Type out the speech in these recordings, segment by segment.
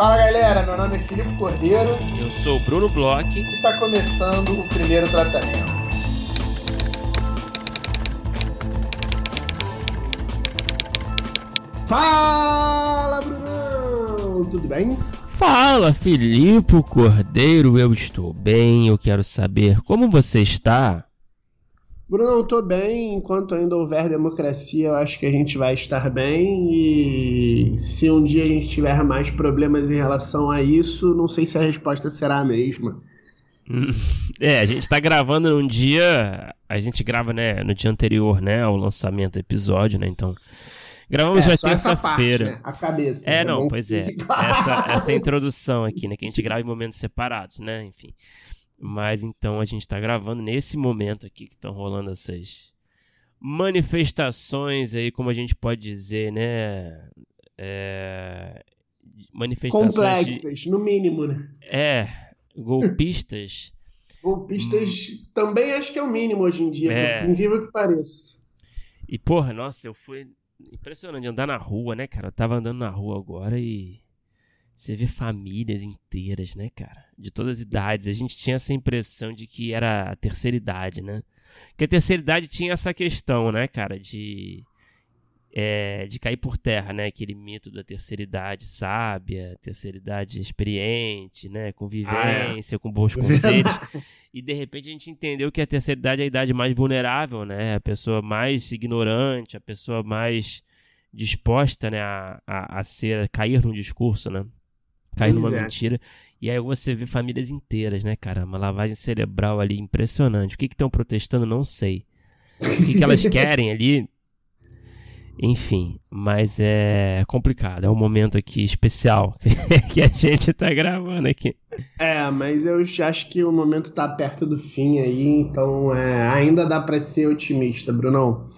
Fala galera, meu nome é Filipe Cordeiro. Eu sou o Bruno Bloch. E está começando o primeiro tratamento. Fala, Brunão! Tudo bem? Fala, Filipe Cordeiro, eu estou bem. Eu quero saber como você está. Bruno, eu tô bem. Enquanto ainda houver democracia, eu acho que a gente vai estar bem. E se um dia a gente tiver mais problemas em relação a isso, não sei se a resposta será a mesma. É, a gente tá gravando num dia. A gente grava, né, no dia anterior, né, ao lançamento do episódio, né? Então. Gravamos é, já terça-feira. Né? A cabeça. É, né? não, pois é. Essa, essa introdução aqui, né? Que a gente grava em momentos separados, né? Enfim. Mas então a gente está gravando nesse momento aqui que estão rolando essas manifestações aí, como a gente pode dizer, né? É... Manifestações. Complexas, de... no mínimo, né? É, golpistas. golpistas hum. também acho que é o mínimo hoje em dia, é. incrível que pareça. E porra, nossa, eu fui impressionante andar na rua, né, cara? Eu tava andando na rua agora e você vê famílias inteiras, né, cara? De todas as idades. A gente tinha essa impressão de que era a terceira idade, né? Que a terceira idade tinha essa questão, né, cara, de. É, de cair por terra, né? Aquele mito da terceira idade sábia, terceira idade experiente, né? Com vivência, ah, é. com bons conselhos. e de repente a gente entendeu que a terceira idade é a idade mais vulnerável, né? A pessoa mais ignorante, a pessoa mais disposta, né, a, a, a ser, a cair num discurso, né? Cair numa é. mentira. E aí você vê famílias inteiras, né, cara? Uma lavagem cerebral ali impressionante. O que estão protestando, não sei. O que, que elas querem ali, enfim, mas é complicado. É um momento aqui especial que a gente tá gravando aqui. É, mas eu acho que o momento tá perto do fim aí, então é, ainda dá para ser otimista, Brunão.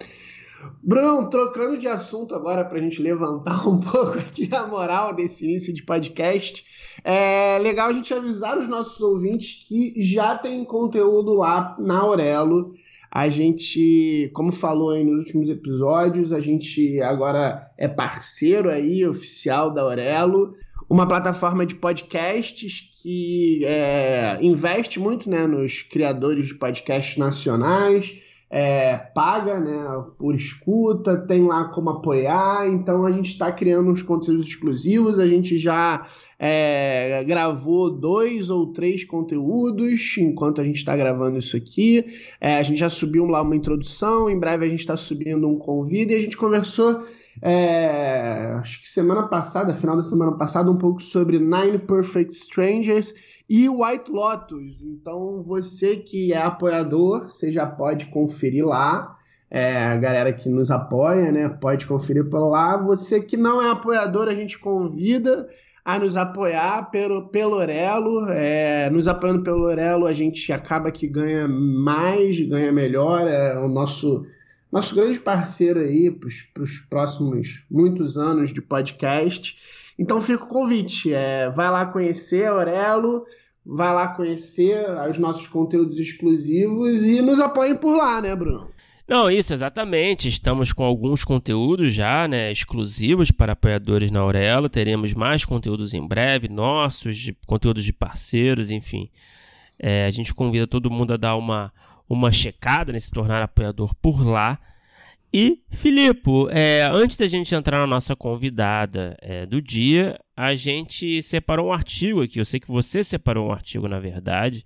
Bruno, trocando de assunto agora para a gente levantar um pouco aqui a moral desse início de podcast, é legal a gente avisar os nossos ouvintes que já tem conteúdo lá na Aurelo. A gente, como falou aí nos últimos episódios, a gente agora é parceiro aí oficial da Aurelo, uma plataforma de podcasts que é, investe muito né, nos criadores de podcasts nacionais é, paga né, por escuta, tem lá como apoiar, então a gente está criando uns conteúdos exclusivos, a gente já é, gravou dois ou três conteúdos enquanto a gente está gravando isso aqui, é, a gente já subiu lá uma introdução, em breve a gente está subindo um convite. E a gente conversou é, acho que semana passada, final da semana passada, um pouco sobre Nine Perfect Strangers e White Lotus. Então, você que é apoiador, você já pode conferir lá. É, a galera que nos apoia, né, pode conferir por lá. Você que não é apoiador, a gente convida a nos apoiar pelo, pelo Orelo. É, nos apoiando pelo Orelo, a gente acaba que ganha mais, ganha melhor. É o nosso, nosso grande parceiro aí para os próximos muitos anos de podcast. Então fica o convite. É, vai lá conhecer a Orelo vai lá conhecer os nossos conteúdos exclusivos e nos apoiem por lá, né, Bruno? Não, isso, exatamente. Estamos com alguns conteúdos já, né, exclusivos para apoiadores na Aurelo. Teremos mais conteúdos em breve, nossos, de, conteúdos de parceiros, enfim. É, a gente convida todo mundo a dar uma, uma checada, né, se tornar apoiador por lá. E, Filipe, é, antes da gente entrar na nossa convidada é, do dia, a gente separou um artigo aqui. Eu sei que você separou um artigo, na verdade,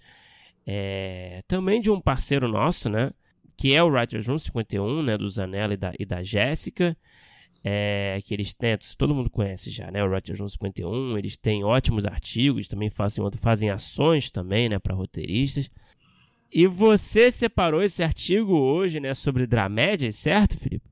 é, também de um parceiro nosso, né? Que é o Writers Room 51, né? Do Zanella e da, e da Jéssica. É, que eles têm, todo mundo conhece já, né? O Writers Room 51. Eles têm ótimos artigos, também fazem, fazem ações também, né? Para roteiristas. E você separou esse artigo hoje, né, sobre dramédias, certo, Felipe?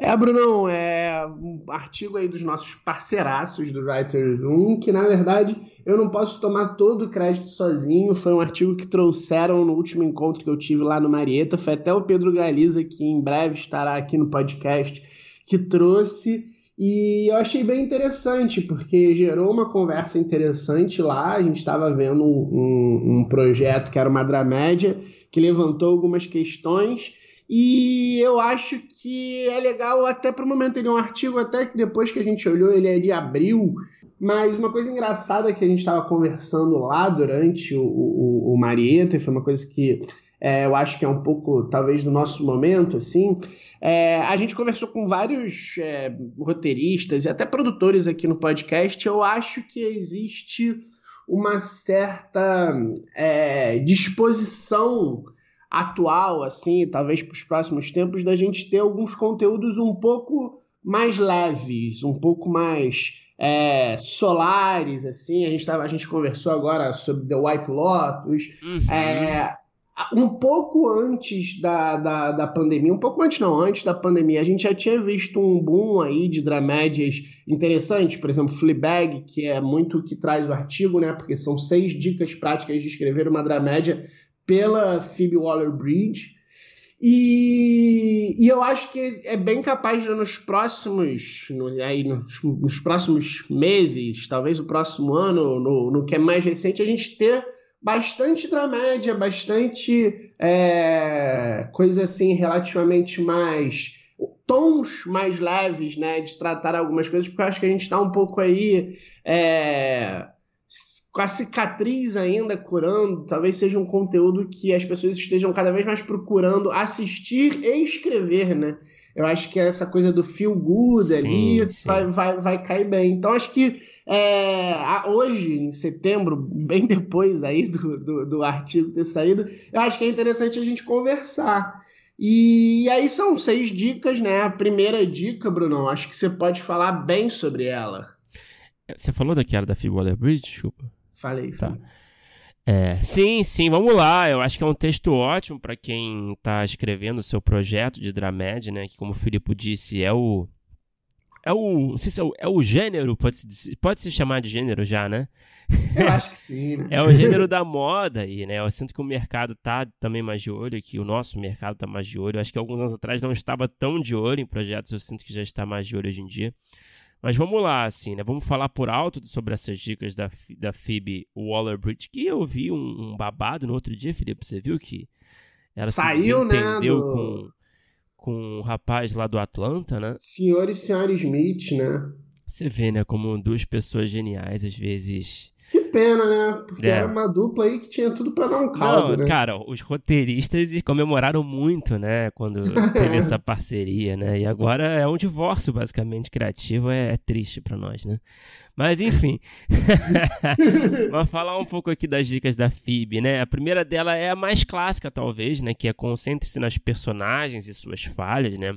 É, Brunão, é um artigo aí dos nossos parceiraços do Writers Room, que na verdade eu não posso tomar todo o crédito sozinho. Foi um artigo que trouxeram no último encontro que eu tive lá no Marieta. Foi até o Pedro Galiza, que em breve estará aqui no podcast, que trouxe. E eu achei bem interessante, porque gerou uma conversa interessante lá. A gente estava vendo um, um, projeto que era uma dramédia, que levantou algumas questões. E eu acho que é legal até para o momento. Ele é um artigo até que depois que a gente olhou, ele é de abril. Mas uma coisa engraçada que a gente estava conversando lá durante o, o, o Marieta, foi uma coisa que é, eu acho que é um pouco, talvez, do nosso momento, assim. É, a gente conversou com vários é, roteiristas e até produtores aqui no podcast. Eu acho que existe uma certa é, disposição atual, assim, talvez para os próximos tempos, da gente ter alguns conteúdos um pouco mais leves, um pouco mais é, solares, assim. A gente, tava, a gente conversou agora sobre The White Lotus. Uhum. É, um pouco antes da, da, da, pandemia, um pouco antes não, antes da pandemia, a gente já tinha visto um boom aí de dramédias interessantes, por exemplo, Fleabag, que é muito o que traz o artigo, né, porque são seis dicas práticas de escrever uma dramédia pela Phoebe Waller-Bridge, e, e, eu acho que é bem capaz de nos próximos, no, aí nos, nos próximos meses, talvez o próximo ano, no, no que é mais recente, a gente ter bastante dramédia, bastante é, coisa assim relativamente mais tons mais leves, né, de tratar algumas coisas, porque eu acho que a gente está um pouco aí é, com a cicatriz ainda curando, talvez seja um conteúdo que as pessoas estejam cada vez mais procurando assistir e escrever, né? Eu acho que essa coisa do feel good sim, ali sim. Vai, vai, vai cair bem. Então acho que é, hoje, em setembro, bem depois aí do, do, do, artigo ter saído, eu acho que é interessante a gente conversar. E, aí são seis dicas, né? A primeira dica, Bruno, acho que você pode falar bem sobre ela. Você falou daquela da Phoebe Waller-Bridge, desculpa? Falei, tá. É, sim, sim, vamos lá. Eu acho que é um texto ótimo para quem está escrevendo o seu projeto de dramédia, né? Que, como o Filipe disse, é o é o. Se é o, é o gênero, pode se, pode se chamar de gênero já, né? Eu acho que sim, né? É o gênero da moda aí, né? Eu sinto que o mercado tá também mais de olho, que o nosso mercado tá mais de olho. Eu acho que alguns anos atrás não estava tão de olho em projetos, eu sinto que já está mais de olho hoje em dia. Mas vamos lá, assim, né? Vamos falar por alto sobre essas dicas da, da Phoebe Waller-Bridge, que eu vi um, um, babado no outro dia, Felipe, você viu que ela Saiu, se desentendeu né, do... com com o rapaz lá do Atlanta, né? Senhor e senhora Smith, né? Você vê, né, como duas pessoas geniais às vezes pena, né? Porque é. era uma dupla aí que tinha tudo para dar um caldo, Não, né? Cara, os roteiristas comemoraram muito, né? Quando teve essa parceria, né? E agora é um divórcio, basicamente, criativo. É, é triste para nós, né? Mas, enfim. Vamos falar um pouco aqui das dicas da Phoebe, né? A primeira dela é a mais clássica, talvez, né? Que é concentre-se nas personagens e suas falhas, né?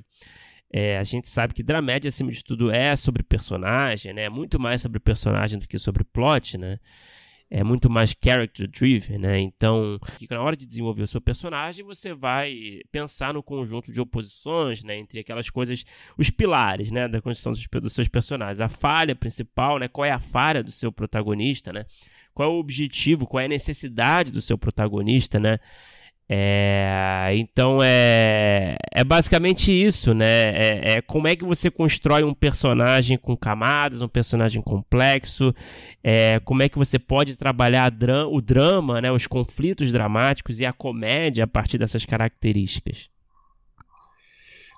É, a gente sabe que dramédia, acima de tudo, é sobre personagem, né? É muito mais sobre personagem do que sobre plot, né? É muito mais character driven, né? Então, na hora de desenvolver o seu personagem, você vai pensar no conjunto de oposições, né? Entre aquelas coisas, os pilares, né? Da construção dos seus personagens. A falha principal, né? Qual é a falha do seu protagonista, né? Qual é o objetivo, qual é a necessidade do seu protagonista, né? É, então é, é basicamente isso, né? É, é, como é que você constrói um personagem com camadas, um personagem complexo, é, como é que você pode trabalhar o drama, né? os conflitos dramáticos e a comédia a partir dessas características.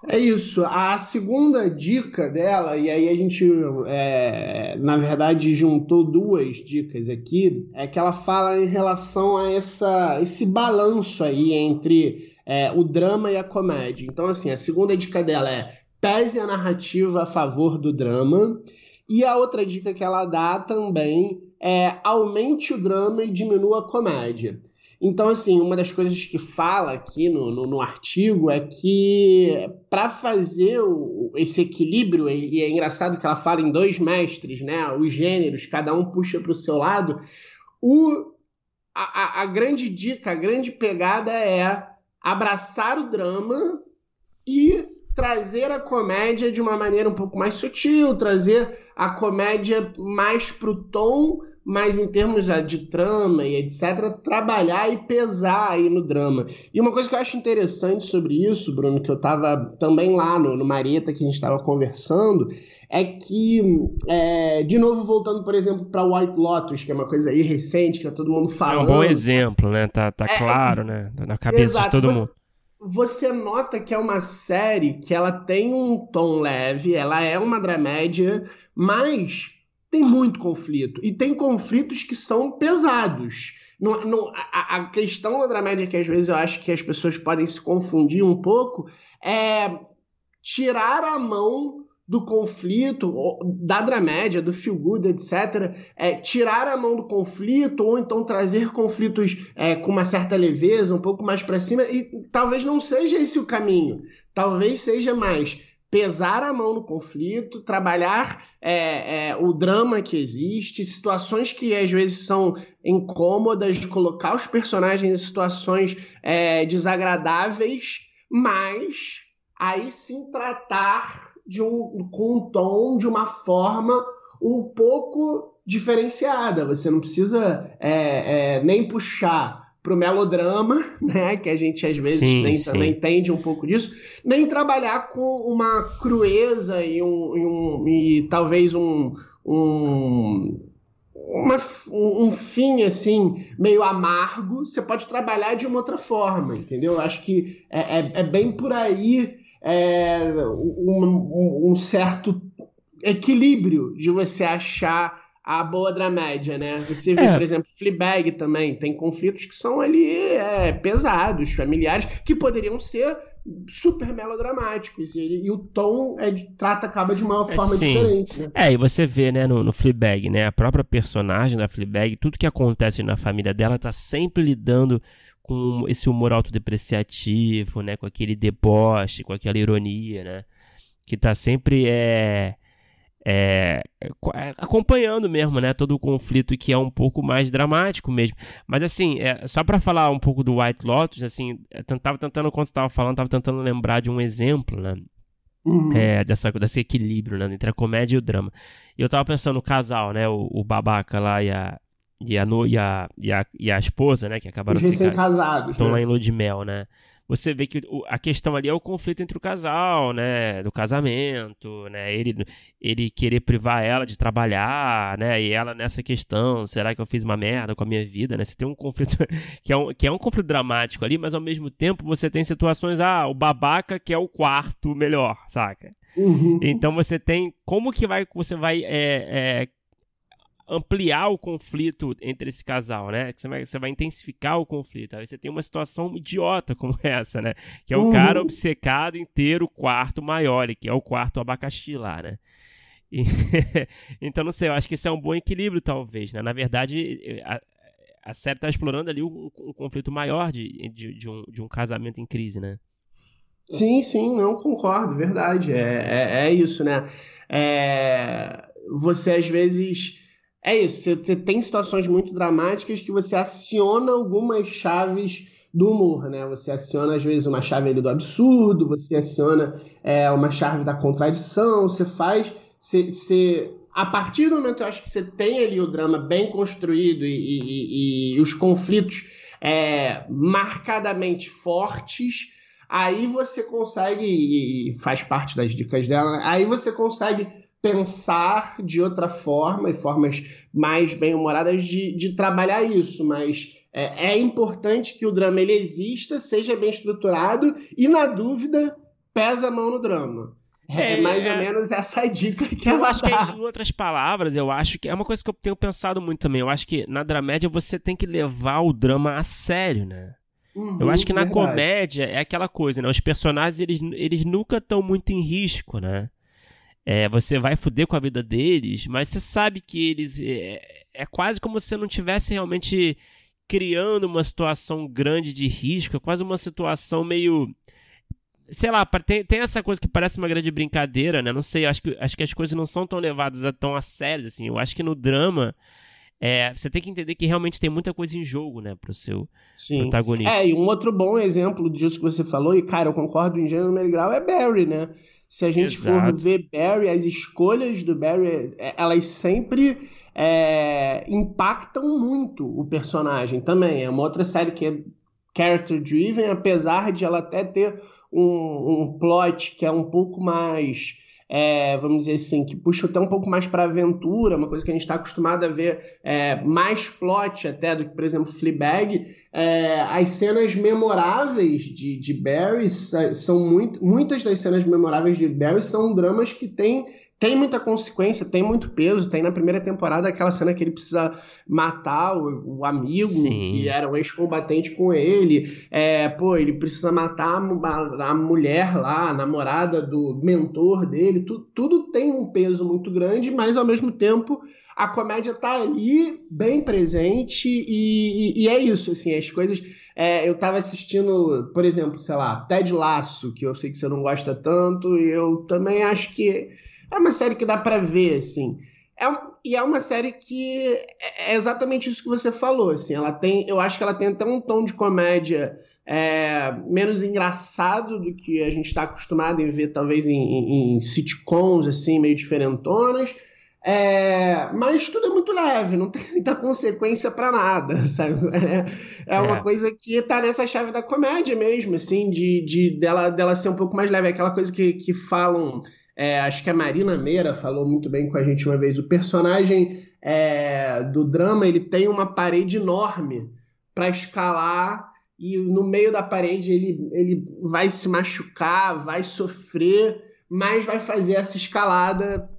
É isso. A segunda dica dela, e aí a gente, é, na verdade, juntou duas dicas aqui, é que ela fala em relação a essa, esse balanço aí entre é, o drama e a comédia. Então, assim, a segunda dica dela é pese a narrativa a favor do drama. E a outra dica que ela dá também é aumente o drama e diminua a comédia. Então, assim, uma das coisas que fala aqui no, no, no artigo é que para fazer o, esse equilíbrio, e é engraçado que ela fala em dois mestres, né? Os gêneros, cada um puxa para o seu lado. O, a, a grande dica, a grande pegada é abraçar o drama e trazer a comédia de uma maneira um pouco mais sutil, trazer a comédia mais pro tom mas em termos de trama e etc., trabalhar e pesar aí no drama. E uma coisa que eu acho interessante sobre isso, Bruno, que eu estava também lá no, no Mareta, que a gente estava conversando, é que, é, de novo, voltando, por exemplo, para White Lotus, que é uma coisa aí recente, que tá todo mundo falando. É um bom exemplo, né? Tá, tá é, claro, né? Tá na cabeça exato. de todo você, mundo você nota que é uma série que ela tem um tom leve, ela é uma dramédia, mas tem muito conflito. E tem conflitos que são pesados. Não, não, a, a, questão da dramédia que às vezes eu acho que as pessoas podem se confundir um pouco é tirar a mão do conflito, da dramédia, do feel good, etc., é, tirar a mão do conflito ou então trazer conflitos é, com uma certa leveza, um pouco mais para cima, e talvez não seja esse o caminho. Talvez seja mais pesar a mão no conflito, trabalhar é, é, o drama que existe, situações que às vezes são incômodas, colocar os personagens em situações é, desagradáveis, mas aí sim tratar de um, com um tom, de uma forma um pouco diferenciada. Você não precisa é, é, nem puxar pro melodrama, né, que a gente às vezes sim, tem, sim. também entende um pouco disso, nem trabalhar com uma crueza e, um, e, um, e talvez um, um uma, um, fim assim meio amargo, você pode trabalhar de uma outra forma, entendeu? Acho que é, é, é bem por aí é, um, um, certo equilíbrio de você achar a boa dramédia, né? Você vê, é. por exemplo, Fleabag também, tem conflitos que são ali é, pesados, familiares, que poderiam ser super melodramáticos. E, e o tom é de, trata acaba de uma é, forma Sim. diferente. Né? É, e você vê, né, no, no Fleabag, né, a própria personagem da Fleabag, tudo que acontece na família dela tá sempre lidando com esse humor autodepreciativo, né, com aquele deboche, com aquela ironia, né, que tá sempre é, é, é, acompanhando mesmo, né, todo o conflito que é um pouco mais dramático mesmo. Mas assim, é, só para falar um pouco do White Lotus, assim, eu tava tentando quando estava falando, tava tentando lembrar de um exemplo, né, uhum. é, dessa, desse equilíbrio, né, entre a comédia e o drama. E eu tava pensando no casal, né, o, o babaca lá e a e a, no, e a, e a, e a esposa, né, que acabaram de se casados, estão né? lá em lua de mel, né? Você vê que a questão ali é o conflito entre o casal, né, do casamento, né, ele, ele querer privar ela de trabalhar, né, e ela nessa questão, será que eu fiz uma merda com a minha vida, né? Você tem um conflito que é um, que é um conflito dramático ali, mas ao mesmo tempo você tem situações, ah, o babaca que é o quarto melhor, saca? Uhum. Então você tem como que vai você vai é, é, ampliar o conflito entre esse casal, né? Você vai, você vai intensificar o conflito. Aí você tem uma situação idiota como essa, né? Que é o uhum. cara obcecado em ter o quarto maior, que é o quarto abacaxi lá, né? E então, não sei, eu acho que isso é um bom equilíbrio, talvez, né? Na verdade, a, a série está explorando ali um, um conflito maior de, de, de, um, de um casamento em crise, né? Sim, sim, não concordo, verdade. É, é, é isso, né? É, você às vezes é isso, você, tem situações muito dramáticas que você aciona algumas chaves do humor, né? Você aciona, às vezes, uma chave ali do absurdo, você aciona é, uma chave da contradição, você faz. Você, você, a partir do momento que eu acho que você tem ali o drama bem construído e, e, e, e os conflitos é, marcadamente fortes, aí você consegue, e faz parte das dicas dela, aí você consegue pensar de outra forma e formas mais bem-humoradas de, de trabalhar isso, mas é, é, importante que o drama ele exista, seja bem estruturado e, na dúvida, pesa a mão no drama. É, é mais ou menos essa dica que eu ela acho dá. Que, em outras palavras, eu acho que é uma coisa que eu tenho pensado muito também. Eu acho que na dramédia você tem que levar o drama a sério, né? Uhum, eu acho que na verdade. comédia é aquela coisa, né? Os personagens, eles, eles nunca estão muito em risco, né? É, você vai foder com a vida deles, mas você sabe que eles. É, é quase como se você não tivesse realmente criando uma situação grande de risco, é quase uma situação meio. Sei lá, tem, tem essa coisa que parece uma grande brincadeira, né? Não sei, acho que, acho que as coisas não são tão levadas a, tão a sério, assim. Eu acho que no drama. É, você tem que entender que realmente tem muita coisa em jogo, né, pro seu Sim. protagonista. É, e um outro bom exemplo disso que você falou, e cara, eu concordo em gênero grau, é Barry, né? Se a gente Exato. for ver Barry, as escolhas do Barry, é, elas sempre é, impactam muito o personagem também. É uma outra série que é character driven, apesar de ela até ter um, um plot que é um pouco mais é, vamos dizer assim, que puxa até um pouco mais para aventura, uma coisa que a gente está acostumado a ver é, mais plot até do que, por exemplo, Fleabag, é, as cenas memoráveis de, de Barry são muito, muitas das cenas memoráveis de Barry são dramas que têm tem muita consequência, tem muito peso. Tem na primeira temporada aquela cena que ele precisa matar o, o amigo, Sim. que era um ex-combatente com ele. É, pô, ele precisa matar a, a, mulher lá, a namorada do mentor dele. Tu, tudo tem um peso muito grande, mas ao mesmo tempo a comédia tá ali, bem presente, e, e, e é isso, assim, as coisas. É, eu tava assistindo, por exemplo, sei lá, Ted Laço, que eu sei que você não gosta tanto, e eu também acho que é uma série que dá para ver, assim. É um, e é uma série que é, é exatamente isso que você falou, assim. Ela tem, eu acho que ela tem até um tom de comédia é, menos engraçado do que a gente está acostumado em ver, talvez em, em, em, sitcoms assim meio diferentonas. É, mas tudo é muito leve, não tem muita consequência para nada, sabe? É, é uma é. coisa que tá nessa chave da comédia mesmo, assim, de, de dela, dela ser um pouco mais leve, aquela coisa que, que falam é, acho que a Marina Meira falou muito bem com a gente uma vez. O personagem é, do drama ele tem uma parede enorme para escalar e no meio da parede ele, ele vai se machucar, vai sofrer, mas vai fazer essa escalada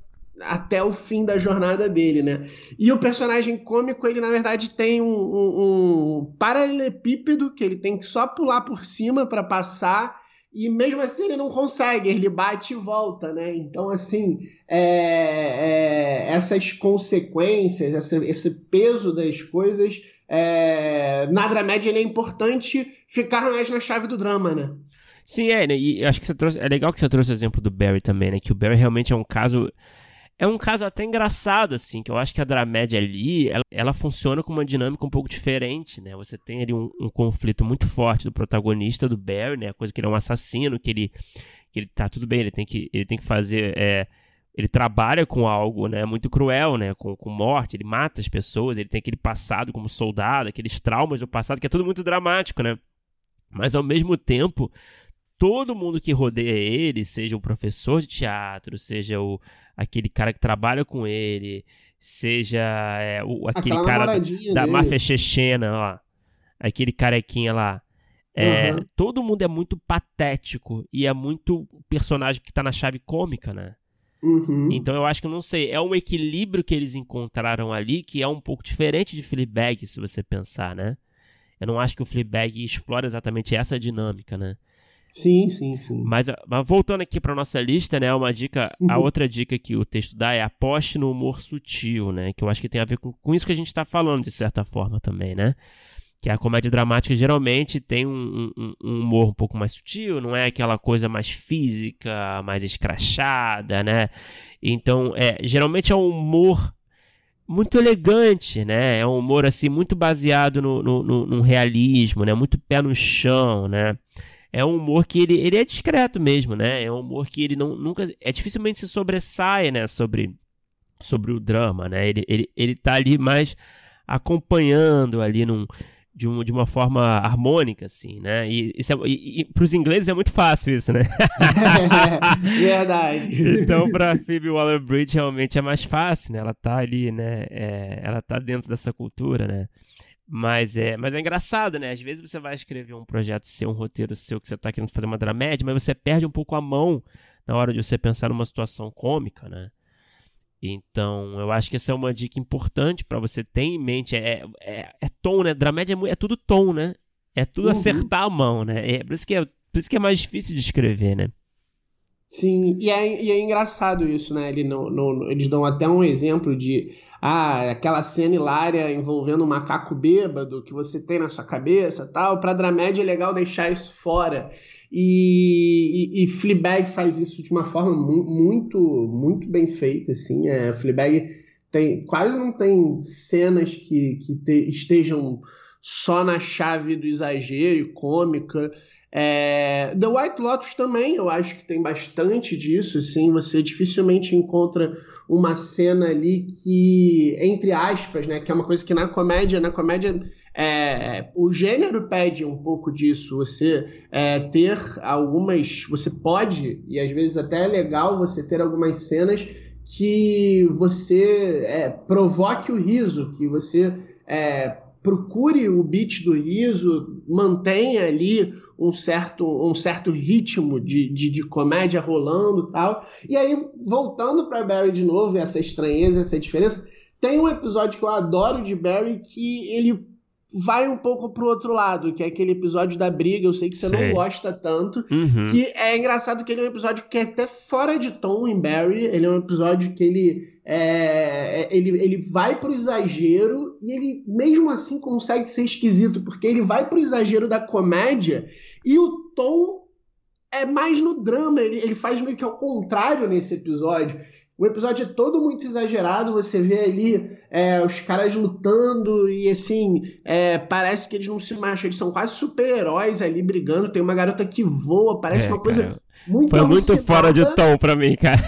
até o fim da jornada dele, né? E o personagem cômico, ele na verdade tem um, um, um paralelepípedo que ele tem que só pular por cima para passar e mesmo assim ele não consegue, ele bate e volta, né? Então, assim, é, é, essas consequências, essa, esse peso das coisas, é, na dramédia ele é importante ficar mais na chave do drama, né? Sim, é, né? e acho que você trouxe, é legal que você trouxe o exemplo do Barry também, né? Que o Barry realmente é um caso é um caso até engraçado, assim, que eu acho que a dramédia ali, ela, ela funciona com uma dinâmica um pouco diferente, né? Você tem ali um, um, conflito muito forte do protagonista, do Barry, né? A coisa que ele é um assassino, que ele, que ele tá tudo bem, ele tem que, ele tem que fazer, é, ele trabalha com algo, né? Muito cruel, né? Com, com morte, ele mata as pessoas, ele tem aquele passado como soldado, aqueles traumas do passado, que é tudo muito dramático, né? Mas ao mesmo tempo, todo mundo que rodeia ele, seja o professor de teatro, seja o, aquele cara que trabalha com ele, seja é, o, aquele Aquela cara da, da máfia chechena, ó, aquele carequinha lá. É, uhum. Todo mundo é muito patético e é muito personagem que tá na chave cômica, né? Uhum. Então eu acho que não sei, é um equilíbrio que eles encontraram ali que é um pouco diferente de Fleabag, se você pensar, né? Eu não acho que o Fleabag explora exatamente essa dinâmica, né? Sim, sim, sim. Mas, mas voltando aqui para nossa lista, né? Uma dica, a outra dica que o texto dá é aposte no humor sutil, né? Que eu acho que tem a ver com, com isso que a gente está falando, de certa forma, também, né? Que a comédia dramática geralmente tem um, um, um, humor um pouco mais sutil, não é aquela coisa mais física, mais escrachada, né? Então, é, geralmente é um humor muito elegante, né? É um humor assim muito baseado no, no, no, no realismo, né? Muito pé no chão, né? É um humor que ele, ele é discreto mesmo, né? É um humor que ele não, nunca. É dificilmente se sobressai, né? Sobre, sobre o drama, né? Ele, ele, ele tá ali mais acompanhando ali num, de, um, de uma forma harmônica, assim, né? E, isso é, e, e para os ingleses é muito fácil isso, né? Verdade. então, para Phoebe Waller-Bridge realmente é mais fácil, né? Ela tá ali, né? É, ela tá dentro dessa cultura, né? Mas é, mas é engraçado, né? Às vezes você vai escrever um projeto seu, um roteiro seu que você está querendo fazer uma dramédia, mas você perde um pouco a mão na hora de você pensar numa situação cômica, né? Então, eu acho que essa é uma dica importante para você ter em mente. É, é, é tom, né? Dramédia é, é, tudo tom, né? É tudo uhum. acertar a mão, né? É, por, isso que é, por isso que é mais difícil de escrever, né? Sim, e é, e é engraçado isso, né? Ele não, eles dão até um exemplo de ah, aquela cena hilária envolvendo um macaco bêbado que você tem na sua cabeça tal. Para dramédia é legal deixar isso fora. E, e, e Fleabag faz isso de uma forma mu muito, muito bem feita, assim. É, Fleabag tem, quase não tem cenas que, que te, estejam só na chave do exagero e cômica. É, The White Lotus também, eu acho que tem bastante disso, assim, você dificilmente encontra uma cena ali que, entre aspas, né, que é uma coisa que na comédia, na comédia é, o gênero pede um pouco disso, você é, ter algumas. Você pode, e às vezes até é legal você ter algumas cenas que você é, provoque o riso, que você é, procure o beat do riso, mantenha ali um certo, um certo ritmo de, de, de comédia rolando tal. E aí, voltando para Barry de novo, essa estranheza, essa diferença, tem um episódio que eu adoro de Barry que ele vai um pouco pro outro lado, que é aquele episódio da briga, eu sei que você sei. não gosta tanto, uhum. que é engraçado que ele é um episódio que é até fora de tom em Barry, ele é um episódio que ele é, é, ele, ele vai pro exagero e ele mesmo assim consegue ser esquisito, porque ele vai pro exagero da comédia e o tom é mais no drama, ele, ele faz meio que ao contrário nesse episódio. O episódio é todo muito exagerado, você vê ali é, os caras lutando e assim, é, parece que eles não se machucam, eles são quase super-heróis ali brigando. Tem uma garota que voa, parece é, uma coisa cara, muito Foi muito fora de tom pra mim, cara.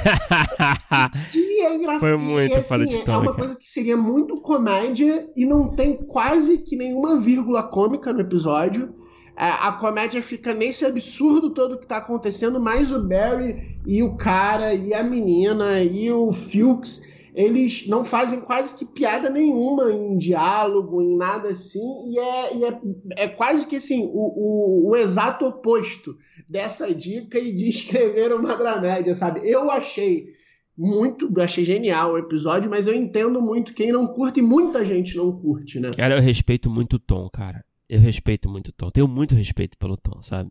E é engraçado. Foi muito assim, fora de tom. É uma cara. coisa que seria muito comédia e não tem quase que nenhuma vírgula cômica no episódio. É, a comédia fica nesse absurdo todo que tá acontecendo, mais o Barry e o cara e a menina e o Fuchs, eles não fazem quase que piada nenhuma em diálogo, em nada assim, e é, e é, é quase que assim, o, o, o, exato oposto dessa dica e de escrever uma dramédia, sabe? Eu achei muito, achei genial o episódio, mas eu entendo muito quem não curte e muita gente não curte, né? Cara, eu respeito muito o Tom, cara. Eu respeito muito o Tom. Tenho muito respeito pelo Tom, sabe?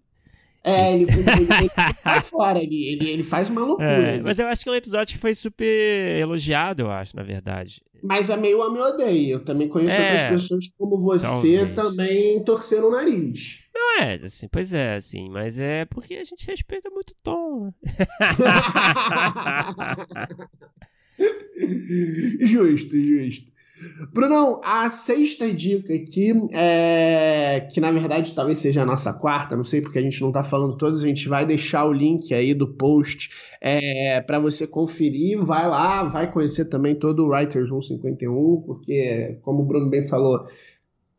É, ele, ele, ele sai fora, ele, ele, ele faz uma loucura. É, mas eu acho que é um episódio que foi super elogiado, eu acho, na verdade. Mas é meio a me odeio. Eu também conheço é, outras pessoas como você talvez. também torceram o nariz. Não é, assim, pois é, assim, mas é porque a gente respeita muito o Tom, né? justo, justo. Brunão, a sexta dica aqui, é, que na verdade talvez seja a nossa quarta, não sei porque a gente não está falando todos, a gente vai deixar o link aí do post é, para você conferir, vai lá, vai conhecer também todo o Writers 151, porque como o Bruno bem falou,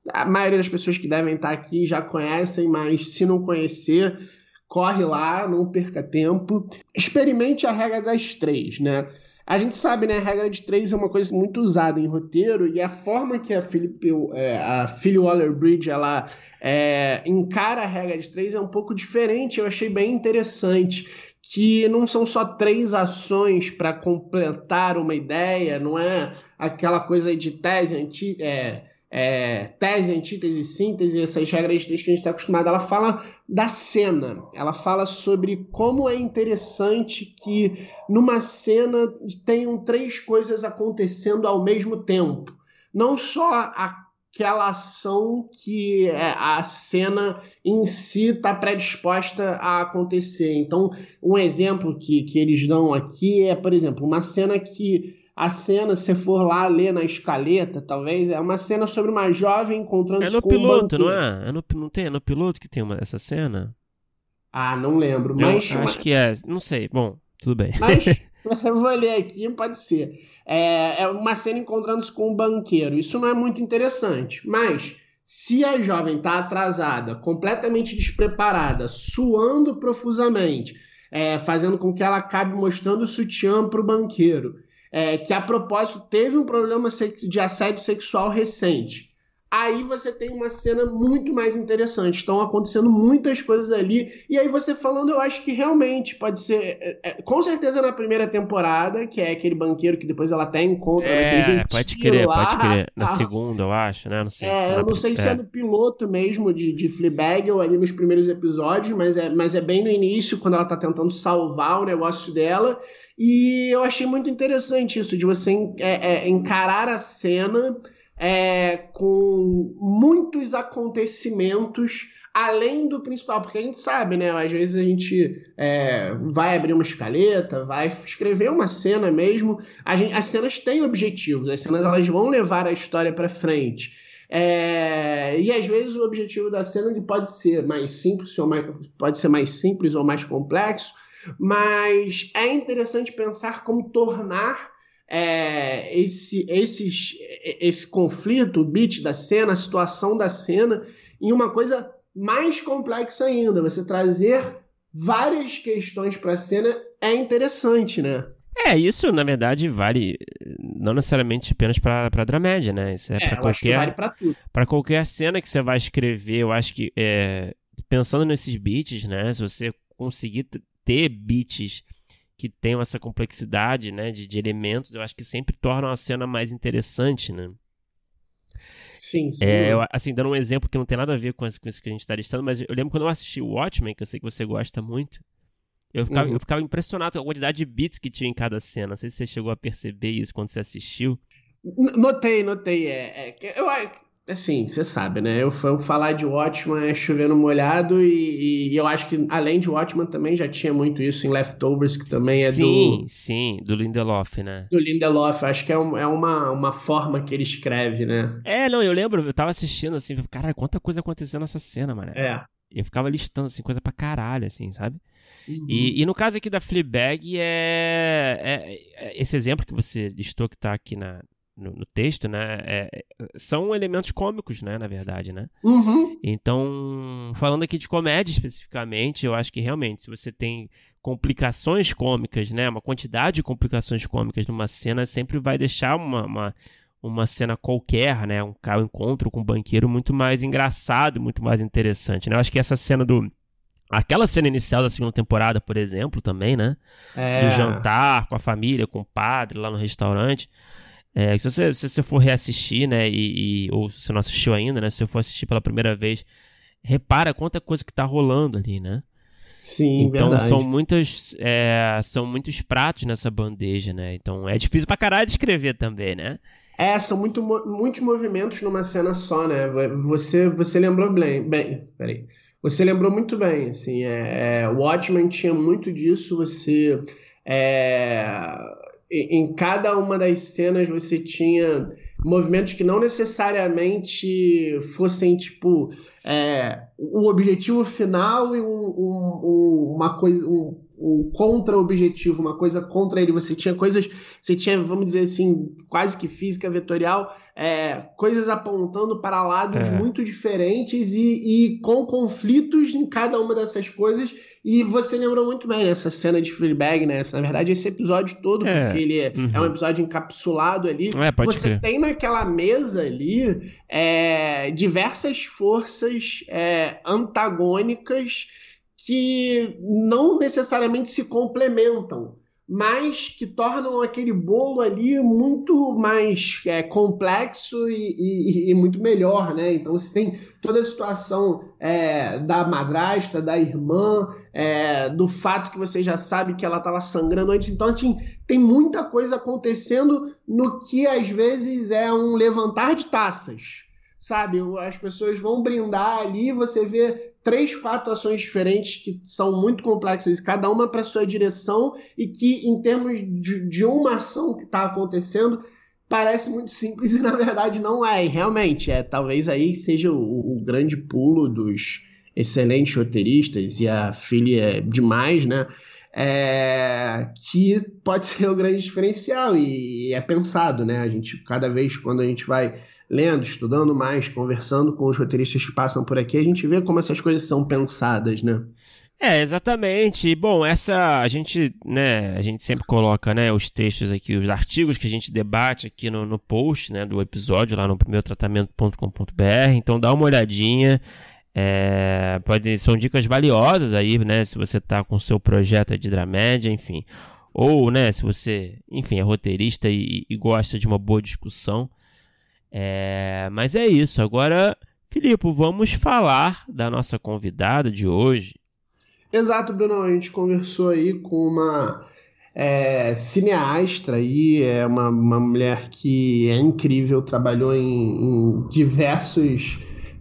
a maioria das pessoas que devem estar aqui já conhecem, mas se não conhecer, corre lá, não perca tempo. Experimente a regra das três, né? A gente sabe, né? A regra de três é uma coisa muito usada em roteiro e a forma que a Philip, é, a Philly Waller-Bridge ela é, encara a regra de três é um pouco diferente. Eu achei bem interessante que não são só três ações para completar uma ideia, não é aquela coisa de tese anti, é, é, tese, antítese, síntese, essas regras que a gente está acostumado, ela fala da cena, ela fala sobre como é interessante que numa cena tenham três coisas acontecendo ao mesmo tempo. Não só aquela ação que é, a cena em si está predisposta a acontecer. Então, um exemplo que, que eles dão aqui é, por exemplo, uma cena que a cena, se for lá ler na escaleta, talvez, é uma cena sobre uma jovem encontrando-se É no piloto, um não é? é no, não tem, é no piloto que tem uma, essa cena? Ah, não lembro, mas... Eu acho que é, não sei, bom, tudo bem. Mas, eu vou ler aqui, pode ser. É, é uma cena encontrando-se com um banqueiro. Isso não é muito interessante, mas... Se a jovem está atrasada, completamente despreparada, suando profusamente, é, fazendo com que ela acabe mostrando o sutiã para o banqueiro, é, que a propósito teve um problema de assédio sexual recente. Aí você tem uma cena muito mais interessante. Estão acontecendo muitas coisas ali. E aí você falando, eu acho que realmente pode ser. É, é, com certeza na primeira temporada, que é aquele banqueiro que depois ela até encontra. É, pode crer, lá. pode crer. Na segunda, eu acho, né? Não sei é, se eu não sei se é, é no piloto mesmo de, de Fleabag ou ali nos primeiros episódios, mas é, mas é bem no início, quando ela tá tentando salvar o negócio dela. E eu achei muito interessante isso, de você é, é, encarar a cena é, com muitos acontecimentos além do principal, porque a gente sabe, né? Às vezes a gente é, vai abrir uma escaleta, vai escrever uma cena mesmo. Gente, as cenas têm objetivos, as cenas elas vão levar a história para frente. É, e às vezes o objetivo da cena ele pode ser mais simples ou mais, pode ser mais simples ou mais complexo, mas é interessante pensar como tornar é, esse, esses, esse conflito, o beat da cena, a situação da cena, em uma coisa mais complexa ainda. Você trazer várias questões para a cena é interessante, né? É, isso na verdade vale não necessariamente apenas para dramédia, né? Isso é, é para qualquer vale para qualquer cena que você vai escrever. Eu acho que é, pensando nesses beats, né? Se você conseguir ter beats que tenham essa complexidade, né, de, de elementos, eu acho que sempre torna a cena mais interessante, né? Sim, sim. É, eu, assim, dando um exemplo que não tem nada a ver com isso, com isso que a gente está listando, mas eu lembro quando eu assisti o Watchmen, que eu sei que você gosta muito, eu ficava, uhum. eu ficava impressionado com a quantidade de beats que tinha em cada cena. Não sei se você chegou a perceber isso quando você assistiu. Notei, notei. É, é, eu, assim, você sabe, né? Eu, falar de Watchman é chovendo molhado e, e, eu acho que além de Watchman também já tinha muito isso em Leftovers, que também é sim, do... Sim, sim, do Lindelof, né? Do Lindelof, acho que é, um, é uma, uma forma que ele escreve, né? É, não, eu lembro, eu tava assistindo assim, cara, quanta coisa aconteceu nessa cena, mano. É. Eu ficava listando, assim, coisa pra caralho, assim, sabe? Uhum. E, e, no caso aqui da Fleabag, é, é, é, esse exemplo que você listou que tá aqui na, no, no texto, né? É, são elementos cômicos, né? Na verdade, né? Uhum. Então, falando aqui de comédia especificamente, eu acho que realmente, se você tem complicações cômicas, né? Uma quantidade de complicações cômicas numa cena sempre vai deixar uma, uma uma cena qualquer, né? Um, um encontro com um banqueiro muito mais engraçado, muito mais interessante, né? Eu acho que essa cena do Aquela cena inicial da segunda temporada, por exemplo, também, né? É. Do jantar com a família, com o padre lá no restaurante. É, se, você, se você for reassistir, né? E, e, ou se você não assistiu ainda, né? Se você for assistir pela primeira vez, repara quanta coisa que tá rolando ali, né? Sim, então verdade. são muitas é, são muitos pratos nessa bandeja, né? Então é difícil pra caralho de escrever também, né? É, são muito, muitos movimentos numa cena só, né? Você, você lembrou bem, bem, peraí. Você lembrou muito bem, assim, é, é, o Watchmen tinha muito disso, você... É, em cada uma das cenas você tinha movimentos que não necessariamente fossem tipo é, o objetivo final e um, um, uma coisa um, um contra-objetivo, uma coisa contra ele. Você tinha coisas, você tinha, vamos dizer assim, quase que física vetorial, é, coisas apontando para lados é. muito diferentes e, e, com conflitos em cada uma dessas coisas. E você lembrou muito bem essa cena de Fleabag, né? Na verdade, esse episódio todo, é. porque ele é, uhum. é, um episódio encapsulado ali. É, você crer. tem naquela mesa ali é, diversas forças antagônicas que não necessariamente se complementam, mas que tornam aquele bolo ali muito mais é, complexo e, e, e, muito melhor, né? Então você tem toda a situação é, da madrasta, da irmã, é, do fato que você já sabe que ela estava sangrando antes. Então assim, tem muita coisa acontecendo no que às vezes é um levantar de taças sabe? As pessoas vão brindar ali, você vê três, quatro ações diferentes que são muito complexas, cada uma para sua direção e que, em termos de, de uma ação que está acontecendo, parece muito simples e na verdade não é. E realmente, é talvez aí seja o, o, grande pulo dos excelentes roteiristas e a filha é demais, né? É, que pode ser o grande diferencial e é pensado, né? A gente cada vez quando a gente vai lendo, estudando mais, conversando com os roteiristas que passam por aqui, a gente vê como essas coisas são pensadas, né? É, exatamente. Bom, essa a gente, né, a gente sempre coloca, né, os textos aqui, os artigos que a gente debate aqui no, no post, né, do episódio lá no primeirotratamento.com.br. Então dá uma olhadinha. É, pode, são dicas valiosas aí, né, se você tá com o seu projeto de dramédia, enfim. Ou, né, se você, enfim, é roteirista e, e gosta de uma boa discussão, é, mas é isso. Agora, Filipe, vamos falar da nossa convidada de hoje. Exato, Bruno. A gente conversou aí com uma é, cineastra aí, é uma, uma mulher que é incrível, trabalhou em, em diversos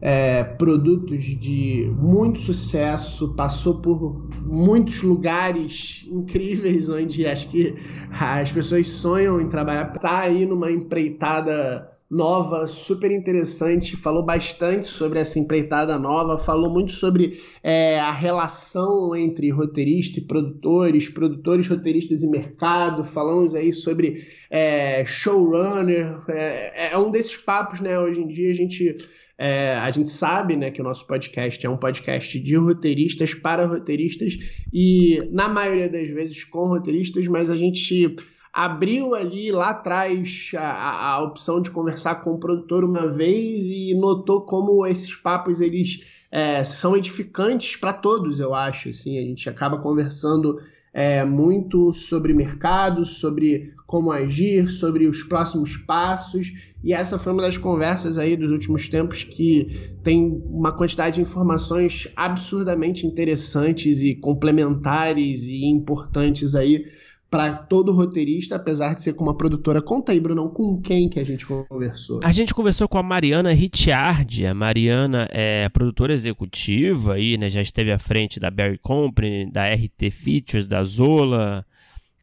é, produtos de muito sucesso, passou por muitos lugares incríveis onde acho que as pessoas sonham em trabalhar. Está aí numa empreitada nova, super interessante, falou bastante sobre essa empreitada nova, falou muito sobre é, a relação entre roteirista e produtores, produtores, roteiristas e mercado, falamos aí sobre é, showrunner, é, é um desses papos, né? Hoje em dia a gente é, a gente sabe né, que o nosso podcast é um podcast de roteiristas para roteiristas e, na maioria das vezes, com roteiristas, mas a gente abriu ali lá atrás a, a opção de conversar com o produtor uma vez e notou como esses papos eles é, são edificantes para todos, eu acho. Assim, a gente acaba conversando é, muito sobre mercado, sobre como agir, sobre os próximos passos. E essa foi uma das conversas aí dos últimos tempos que tem uma quantidade de informações absurdamente interessantes e complementares e importantes aí para todo roteirista, apesar de ser com uma produtora. Conta aí, Brunão, com quem que a gente conversou? A gente conversou com a Mariana Ricciardi. A Mariana é produtora executiva aí, né? Já esteve à frente da Barry Company, da RT Features, da Zola,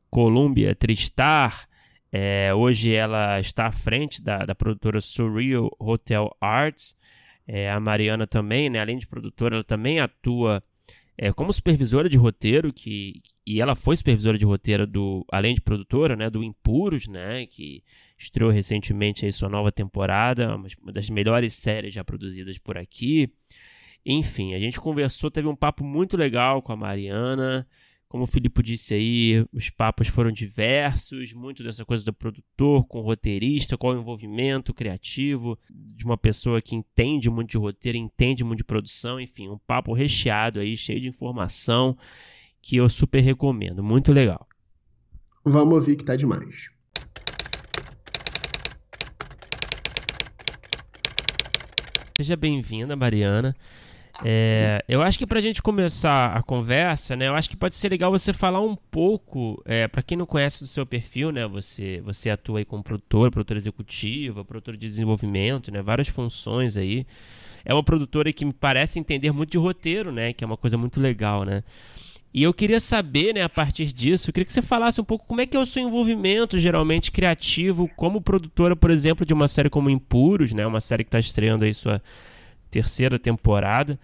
Columbia, Tristar. É, hoje ela está à frente da, da produtora Surreal Hotel Arts. É, a Mariana também, né, além de produtora, ela também atua é, como supervisora de roteiro, que, e ela foi supervisora de roteiro do, além de produtora, né, do Impuros, né, que estreou recentemente aí sua nova temporada, uma das melhores séries já produzidas por aqui. Enfim, a gente conversou, teve um papo muito legal com a Mariana. Como o Filipe disse aí, os papos foram diversos, muito dessa coisa do produtor com o roteirista, qual o envolvimento criativo de uma pessoa que entende muito de roteiro, entende muito de produção, enfim, um papo recheado aí, cheio de informação que eu super recomendo. Muito legal. Vamos ouvir que tá demais. Seja bem-vinda, Mariana. É, eu acho que para a gente começar a conversa, né, eu acho que pode ser legal você falar um pouco, é, para quem não conhece do seu perfil, né, você, você atua aí como produtor, produtor executiva, produtor de desenvolvimento, né, várias funções aí. É uma produtora que me parece entender muito de roteiro, né, que é uma coisa muito legal, né. E eu queria saber, né, a partir disso, eu queria que você falasse um pouco como é que é o seu envolvimento, geralmente, criativo, como produtora, por exemplo, de uma série como Impuros, né, uma série que está estreando aí sua terceira temporada.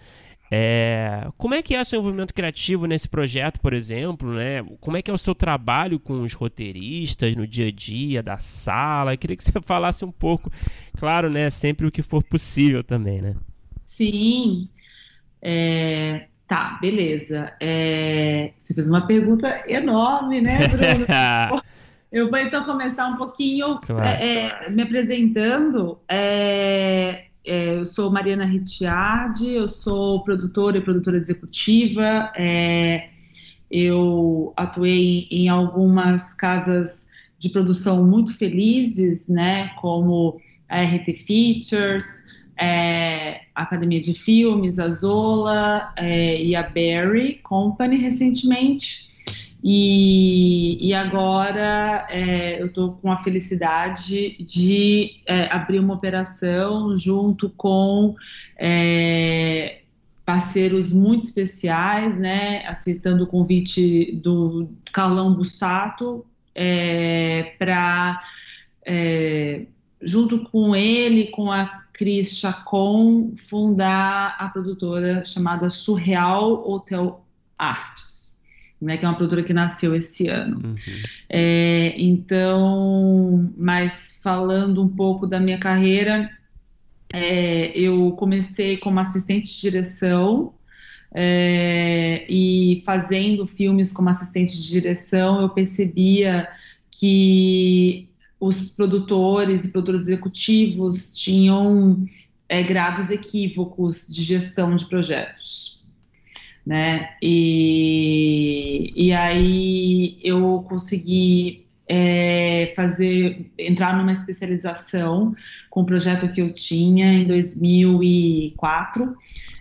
É, como é que é o seu envolvimento criativo nesse projeto, por exemplo, né? Como é que é o seu trabalho com os roteiristas no dia a dia da sala? Eu queria que você falasse um pouco, claro, né? Sempre o que for possível também, né? Sim. É, Tá, beleza. É, você fez uma pergunta enorme, né, Bruno? Eu vou então começar um pouquinho claro. é, é me apresentando. É, é, eu sou Mariana Ricciardi, eu sou produtora e produtora executiva. É, eu atuei em algumas casas de produção muito felizes, né, como a RT Features, é, a Academia de Filmes, a Zola é, e a Barry Company recentemente. E, e agora é, eu estou com a felicidade de é, abrir uma operação junto com é, parceiros muito especiais, né, aceitando o convite do Carlão Bussato é, para, junto com ele, com a Cris Chacon fundar a produtora chamada Surreal Hotel Arts, né, que é uma produtora que nasceu esse ano. Uhum. É, então, mas falando um pouco da minha carreira, é, eu comecei como assistente de direção é, e fazendo filmes como assistente de direção, eu percebia que os produtores e produtores executivos tinham é, graves equívocos de gestão de projetos. Né? E, e aí eu consegui é, fazer entrar numa especialização com o projeto que eu tinha em 2004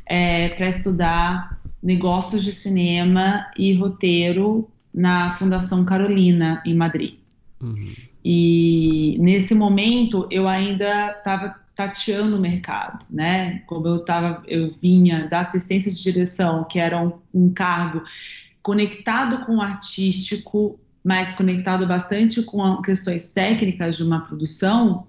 é, para estudar negócios de cinema e roteiro na Fundação Carolina em Madrid. Uhum. E nesse momento eu ainda estava tateando o mercado, né? Como eu tava, eu vinha da assistência de direção, que era um, um cargo conectado com o artístico, mas conectado bastante com questões técnicas de uma produção.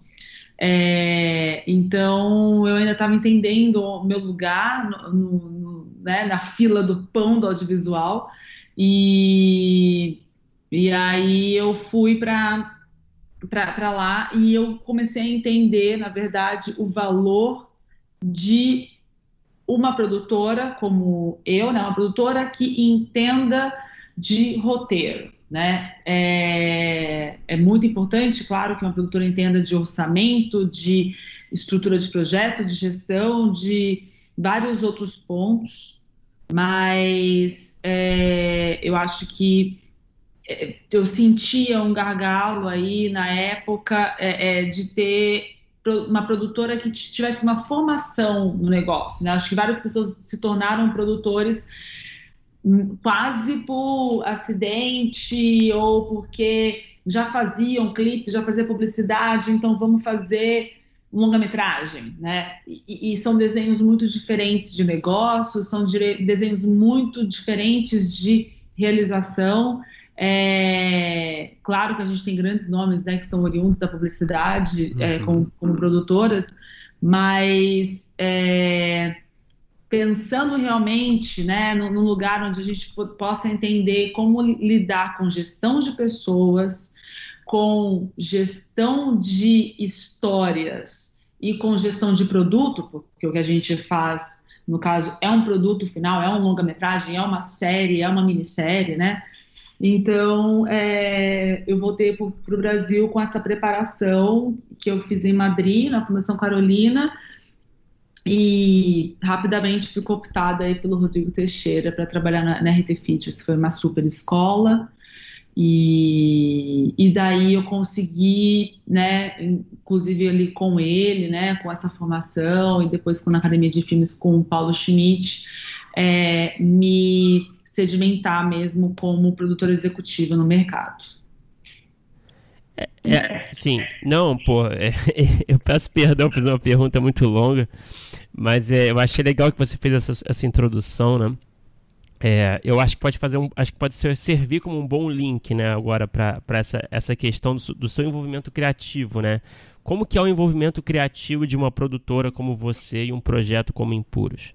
É, então eu ainda estava entendendo o meu lugar no, no, né, na fila do pão do audiovisual e, e aí eu fui para para lá e eu comecei a entender, na verdade, o valor de uma produtora como eu, né, uma produtora que entenda de roteiro. Né? É, é muito importante, claro, que uma produtora entenda de orçamento, de estrutura de projeto, de gestão, de vários outros pontos, mas é, eu acho que eu sentia um gargalo aí na época é, é, de ter uma produtora que tivesse uma formação no negócio. Né? Acho que várias pessoas se tornaram produtores quase por acidente ou porque já faziam clipe, já fazia publicidade, então vamos fazer longa-metragem, né? E, e, são desenhos muito diferentes de negócios, são desenhos muito diferentes de realização. É, claro que a gente tem grandes nomes, né, que são oriundos da publicidade é, uhum. é, como, como, produtoras, mas é, pensando realmente né, num lugar onde a gente possa entender como lidar com gestão de pessoas, com gestão de histórias e com gestão de produto, porque o que a gente faz, no caso, é um produto final, é um longa-metragem, é uma série, é uma minissérie, né? Então, é, eu voltei para o Brasil com essa preparação que eu fiz em Madrid, na Fundação Carolina, e rapidamente fui cooptada aí pelo Rodrigo Teixeira para trabalhar na, na RT Features. Foi uma super escola. E, e daí eu consegui, né, inclusive ali com ele, né, com essa formação e depois com na Academia de Filmes com o Paulo Schmidt, é, me sedimentar mesmo como produtora executiva no mercado. É, é, sim, não, pô, é, eu peço perdão por fazer uma pergunta muito longa, mas é, eu achei legal que você fez essa, essa introdução, né? É, eu acho que pode fazer um, acho que pode ser, servir como um bom link, né, agora para essa, essa questão do, do, seu envolvimento criativo, né? Como que é o envolvimento criativo de uma produtora como você e um projeto como Impuros?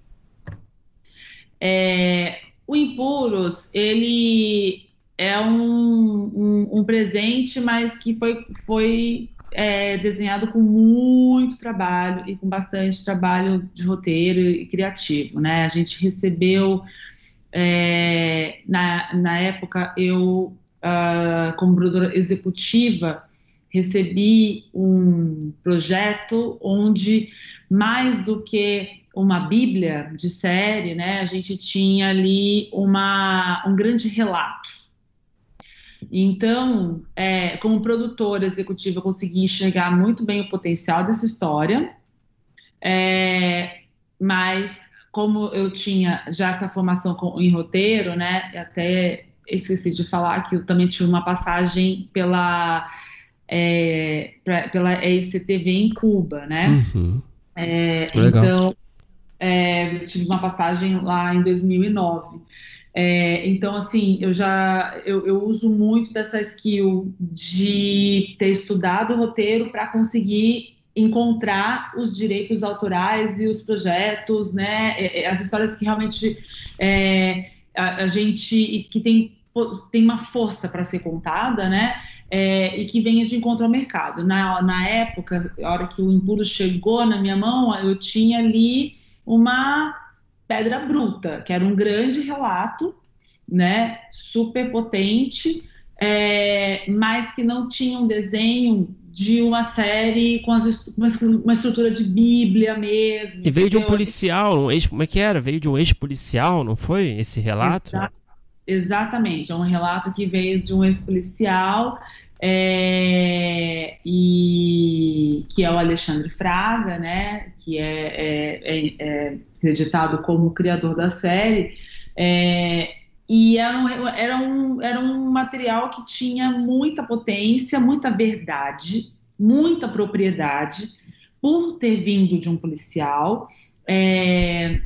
É, o Impuros, ele é um, um, um presente, mas que foi, foi é, desenhado com muito trabalho e com bastante trabalho de roteiro e criativo, né? A gente recebeu é, na, na época eu uh, como produtora executiva recebi um projeto onde mais do que uma bíblia de série, né, a gente tinha ali uma, um grande relato então, é, como produtora executiva, eu consegui enxergar muito bem o potencial dessa história, é, mas como eu tinha já essa formação com, em roteiro, né, até esqueci de falar que eu também tive uma passagem pela é, pra, pela EICTV em Cuba, né? Uhum. É, então, é, tive uma passagem lá em 2009. É, então, assim, eu já eu, eu, uso muito dessa skill de ter estudado o roteiro para conseguir encontrar os direitos autorais e os projetos, né, é, é, as histórias que realmente é, a, a, gente que tem tem uma força para ser contada, né, é, e que venha de encontro ao mercado. Na, na época, a hora que o Impuro chegou na minha mão, eu tinha ali uma Pedra Bruta, que era um grande relato, né, super potente, é, mas que não tinha um desenho de uma série com as, uma, estrutura de Bíblia mesmo. E veio de um policial, um ex, como é que era? Veio de um ex-policial, não foi esse relato? Exa exatamente, é um relato que veio de um ex-policial é, e que é o Alexandre Fraga, né, que é, é, é, é acreditado como criador da série, é, e era um, era, um, era um material que tinha muita potência, muita verdade, muita propriedade, por ter vindo de um policial. É,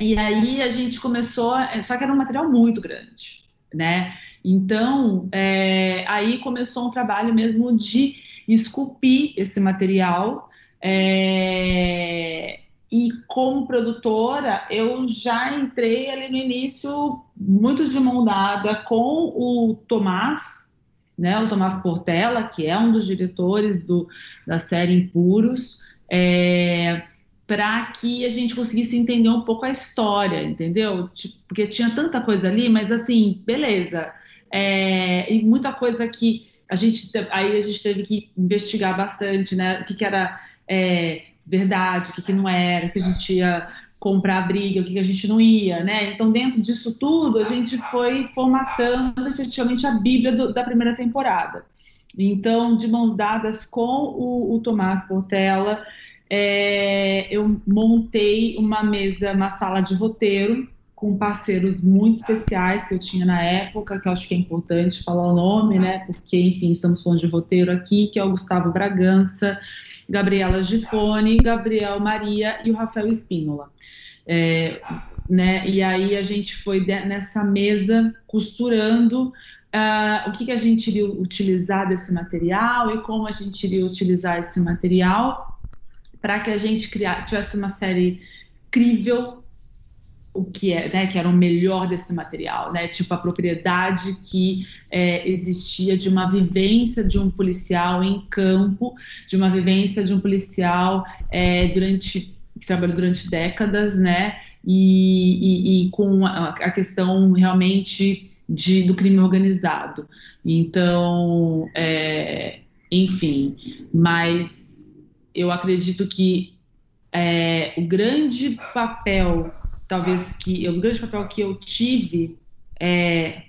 e aí a gente começou, só que era um material muito grande, né? Então, é, aí começou um trabalho mesmo de esculpi esse material. É, e como produtora, eu já entrei ali no início muito de mão dada com o Tomás, né, o Tomás Portela, que é um dos diretores do, da série Impuros, é, para que a gente conseguisse entender um pouco a história, entendeu? Tipo, porque tinha tanta coisa ali, mas assim, beleza. É, e muita coisa que a gente aí a gente teve que investigar bastante, né? O que, que era é, verdade, o que, que não era, o que a gente ia comprar briga, o que, que a gente não ia, né? Então, dentro disso tudo, a gente foi formatando efetivamente a Bíblia do, da primeira temporada. Então, de mãos dadas com o, o Tomás Portela, é, eu montei uma mesa, uma sala de roteiro com parceiros muito especiais que eu tinha na época, que eu acho que é importante falar o nome, né? Porque, enfim, estamos falando de roteiro aqui, que é o Gustavo Bragança, Gabriela Gifone, Gabriel Maria e o Rafael Espínola. É, né, e aí a gente foi nessa mesa costurando uh, o que, que a gente iria utilizar desse material e como a gente iria utilizar esse material para que a gente criar, tivesse uma série crível, o que é, né, que era o melhor desse material, né, tipo a propriedade que é, existia de uma vivência de um policial em campo, de uma vivência de um policial é, durante que trabalhou durante décadas, né, e, e, e com a, a, questão realmente de, do crime organizado. Então, é, enfim, mas eu acredito que é, o grande papel talvez que o grande papel que eu tive é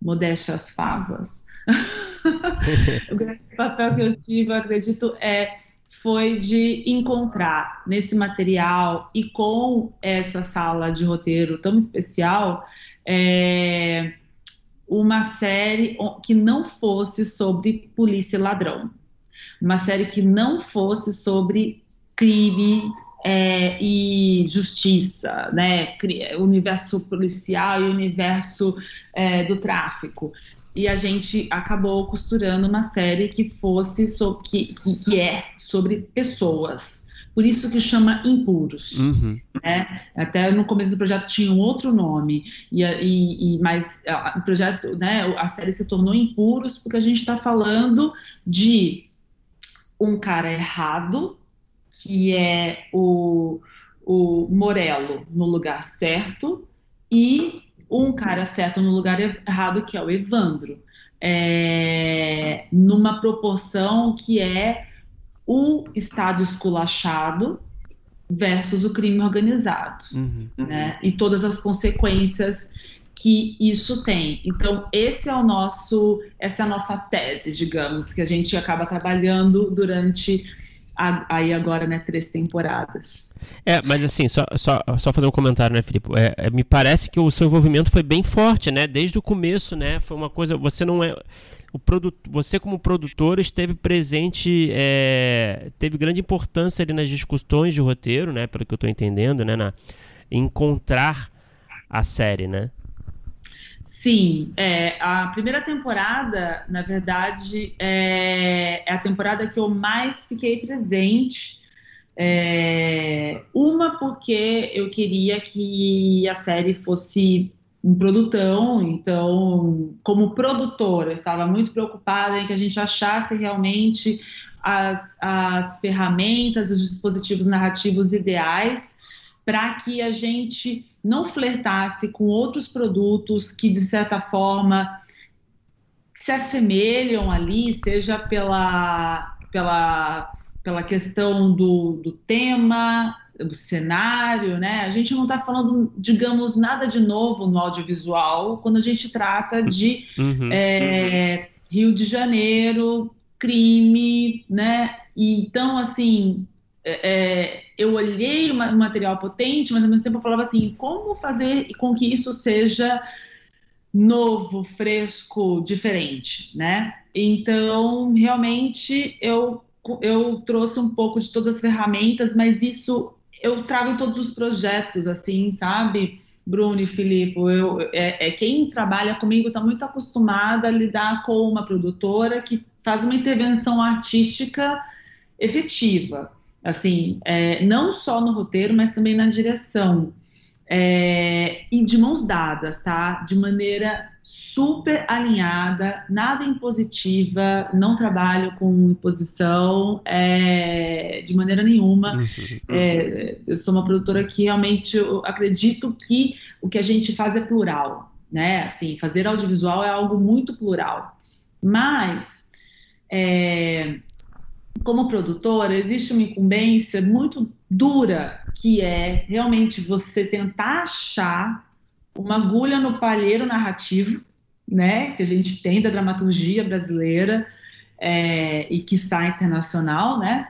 modéstia as favas. o grande papel que eu tive, eu acredito, é foi de encontrar nesse material e com essa sala de roteiro tão especial é, uma série que não fosse sobre polícia e ladrão, uma série que não fosse sobre crime é, e justiça, né, universo policial e universo é, do tráfico. E a gente acabou costurando uma série que fosse so, que, que, que, é sobre pessoas. Por isso que chama Impuros. Uhum. Né? Até no começo do projeto tinha um outro nome, e, e, e mas o projeto, né, a série se tornou Impuros porque a gente está falando de um cara errado que é o, o Morello no lugar certo e um cara certo no lugar errado, que é o Evandro. É, numa proporção que é o Estado esculachado versus o crime organizado, uhum. né? E todas as consequências que isso tem. Então, esse é o nosso, essa é a nossa tese, digamos, que a gente acaba trabalhando durante aí agora, né, três temporadas. É, mas assim, só, só, só fazer um comentário, né, Felipe? É, é, me parece que o seu envolvimento foi bem forte, né? Desde o começo, né? Foi uma coisa. Você não é. O produto, você, como produtor, esteve presente, é, teve grande importância ali nas discussões de roteiro, né? Pelo que eu estou entendendo, né? Na, encontrar a série, né? Sim, é, a primeira temporada, na verdade, é, é, a temporada que eu mais fiquei presente. É, uma porque eu queria que a série fosse um produtão, então, como produtora, eu estava muito preocupada em que a gente achasse realmente as, as ferramentas, os dispositivos narrativos ideais para que a gente não flertasse com outros produtos que, de certa forma, se assemelham ali, seja pela, pela, pela questão do, do tema, do cenário, né? A gente não está falando, digamos, nada de novo no audiovisual quando a gente trata de uhum. é, Rio de Janeiro, crime, né? E, então, assim, é, é, eu olhei um material potente, mas ao mesmo tempo eu falava assim, como fazer com que isso seja novo, fresco, diferente, né? Então, realmente, eu, eu trouxe um pouco de todas as ferramentas, mas isso eu trago em todos os projetos, assim, sabe? Bruno e Filipe, eu, é, é, quem trabalha comigo está muito acostumada a lidar com uma produtora que faz uma intervenção artística efetiva, assim, é, não só no roteiro, mas também na direção. É, e de mãos dadas, tá? De maneira super alinhada, nada impositiva, não trabalho com imposição é, de maneira nenhuma. Uhum. É, eu sou uma produtora que realmente acredito que o que a gente faz é plural, né? Assim, fazer audiovisual é algo muito plural. Mas é, como produtora, existe uma incumbência muito dura, que é realmente você tentar achar uma agulha no palheiro narrativo, né, que a gente tem da dramaturgia brasileira é, e que está internacional, né,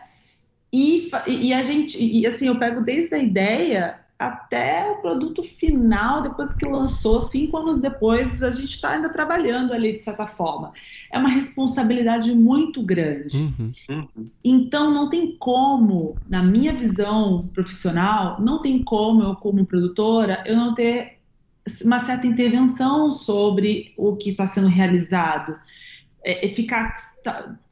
e, e a gente, e assim, eu pego desde a ideia até o produto final, depois que lançou, cinco anos depois, a gente está ainda trabalhando ali, de certa forma. É uma responsabilidade muito grande. Uhum. Uhum. Então, não tem como, na minha visão profissional, não tem como eu, como produtora, eu não ter uma certa intervenção sobre o que está sendo realizado. É, é ficar,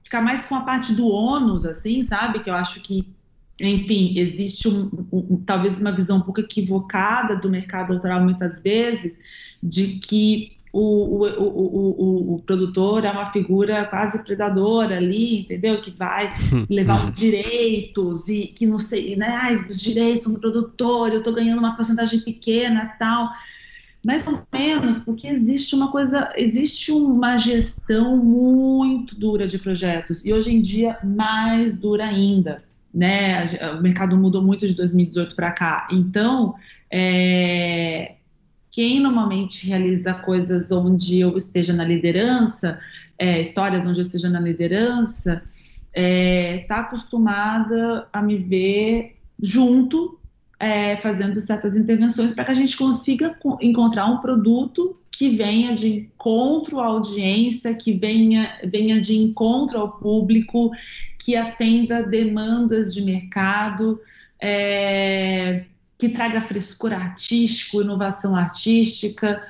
ficar mais com a parte do ônus, assim, sabe? Que eu acho que enfim, existe um, um, talvez uma visão um pouco equivocada do mercado autoral muitas vezes, de que o, o, o, o, produtor é uma figura quase predadora ali, entendeu? Que vai levar os direitos e que não sei, né? Ai, os direitos do produtor, eu estou ganhando uma porcentagem pequena tal. Mais ou menos, porque existe uma coisa, existe uma gestão muito dura de projetos, e hoje em dia mais dura ainda né? O mercado mudou muito de 2018 para cá. Então, é, quem normalmente realiza coisas onde eu esteja na liderança, é, histórias onde eu esteja na liderança, está é, tá acostumada a me ver junto, é, fazendo certas intervenções para que a gente consiga encontrar um produto que venha de encontro à audiência, que venha, venha de encontro ao público, que atenda demandas de mercado, é, que traga frescura artística, inovação artística.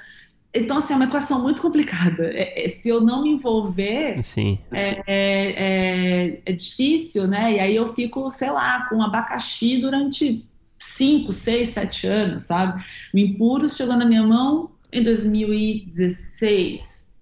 Então, assim, é uma equação muito complicada. É, é, se eu não me envolver, sim, é, sim. É, é, difícil, né? E aí eu fico, sei lá, com abacaxi durante 5, 6, 7 anos, sabe? O Impuros chegou na minha mão em 2016.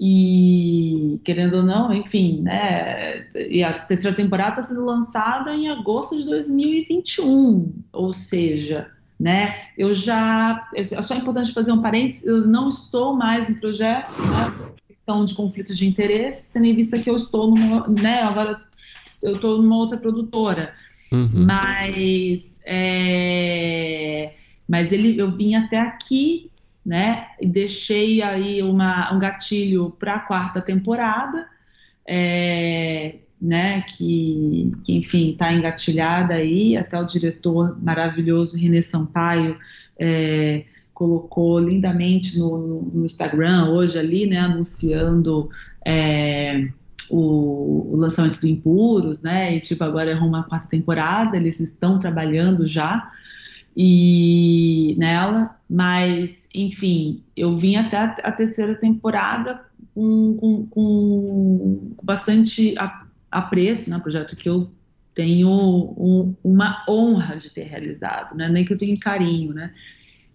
É, e, querendo ou não, enfim, né? E a terceira temporada está sendo lançada em agosto de 2021, ou seja, né? Eu já. É só importante fazer um parênteses, eu não estou mais no projeto, né? Questão de conflitos de interesse, tendo em vista que eu estou numa. Né, agora eu estou numa outra produtora. Uhum. Mas. É, mas ele, eu vim até aqui, né? E deixei aí uma, um gatilho para a quarta temporada, é, né? Que, que enfim, está engatilhada aí. Até o diretor maravilhoso René Sampaio é, colocou lindamente no, no, Instagram hoje ali, né? Anunciando. É, o, o, lançamento do Impuros, né? E tipo, agora é uma quarta temporada, eles estão trabalhando já e nela, mas enfim, eu vim até a, terceira temporada com, com, com bastante apreço, né, projeto que eu tenho um, uma honra de ter realizado, né, nem que eu tenha carinho, né,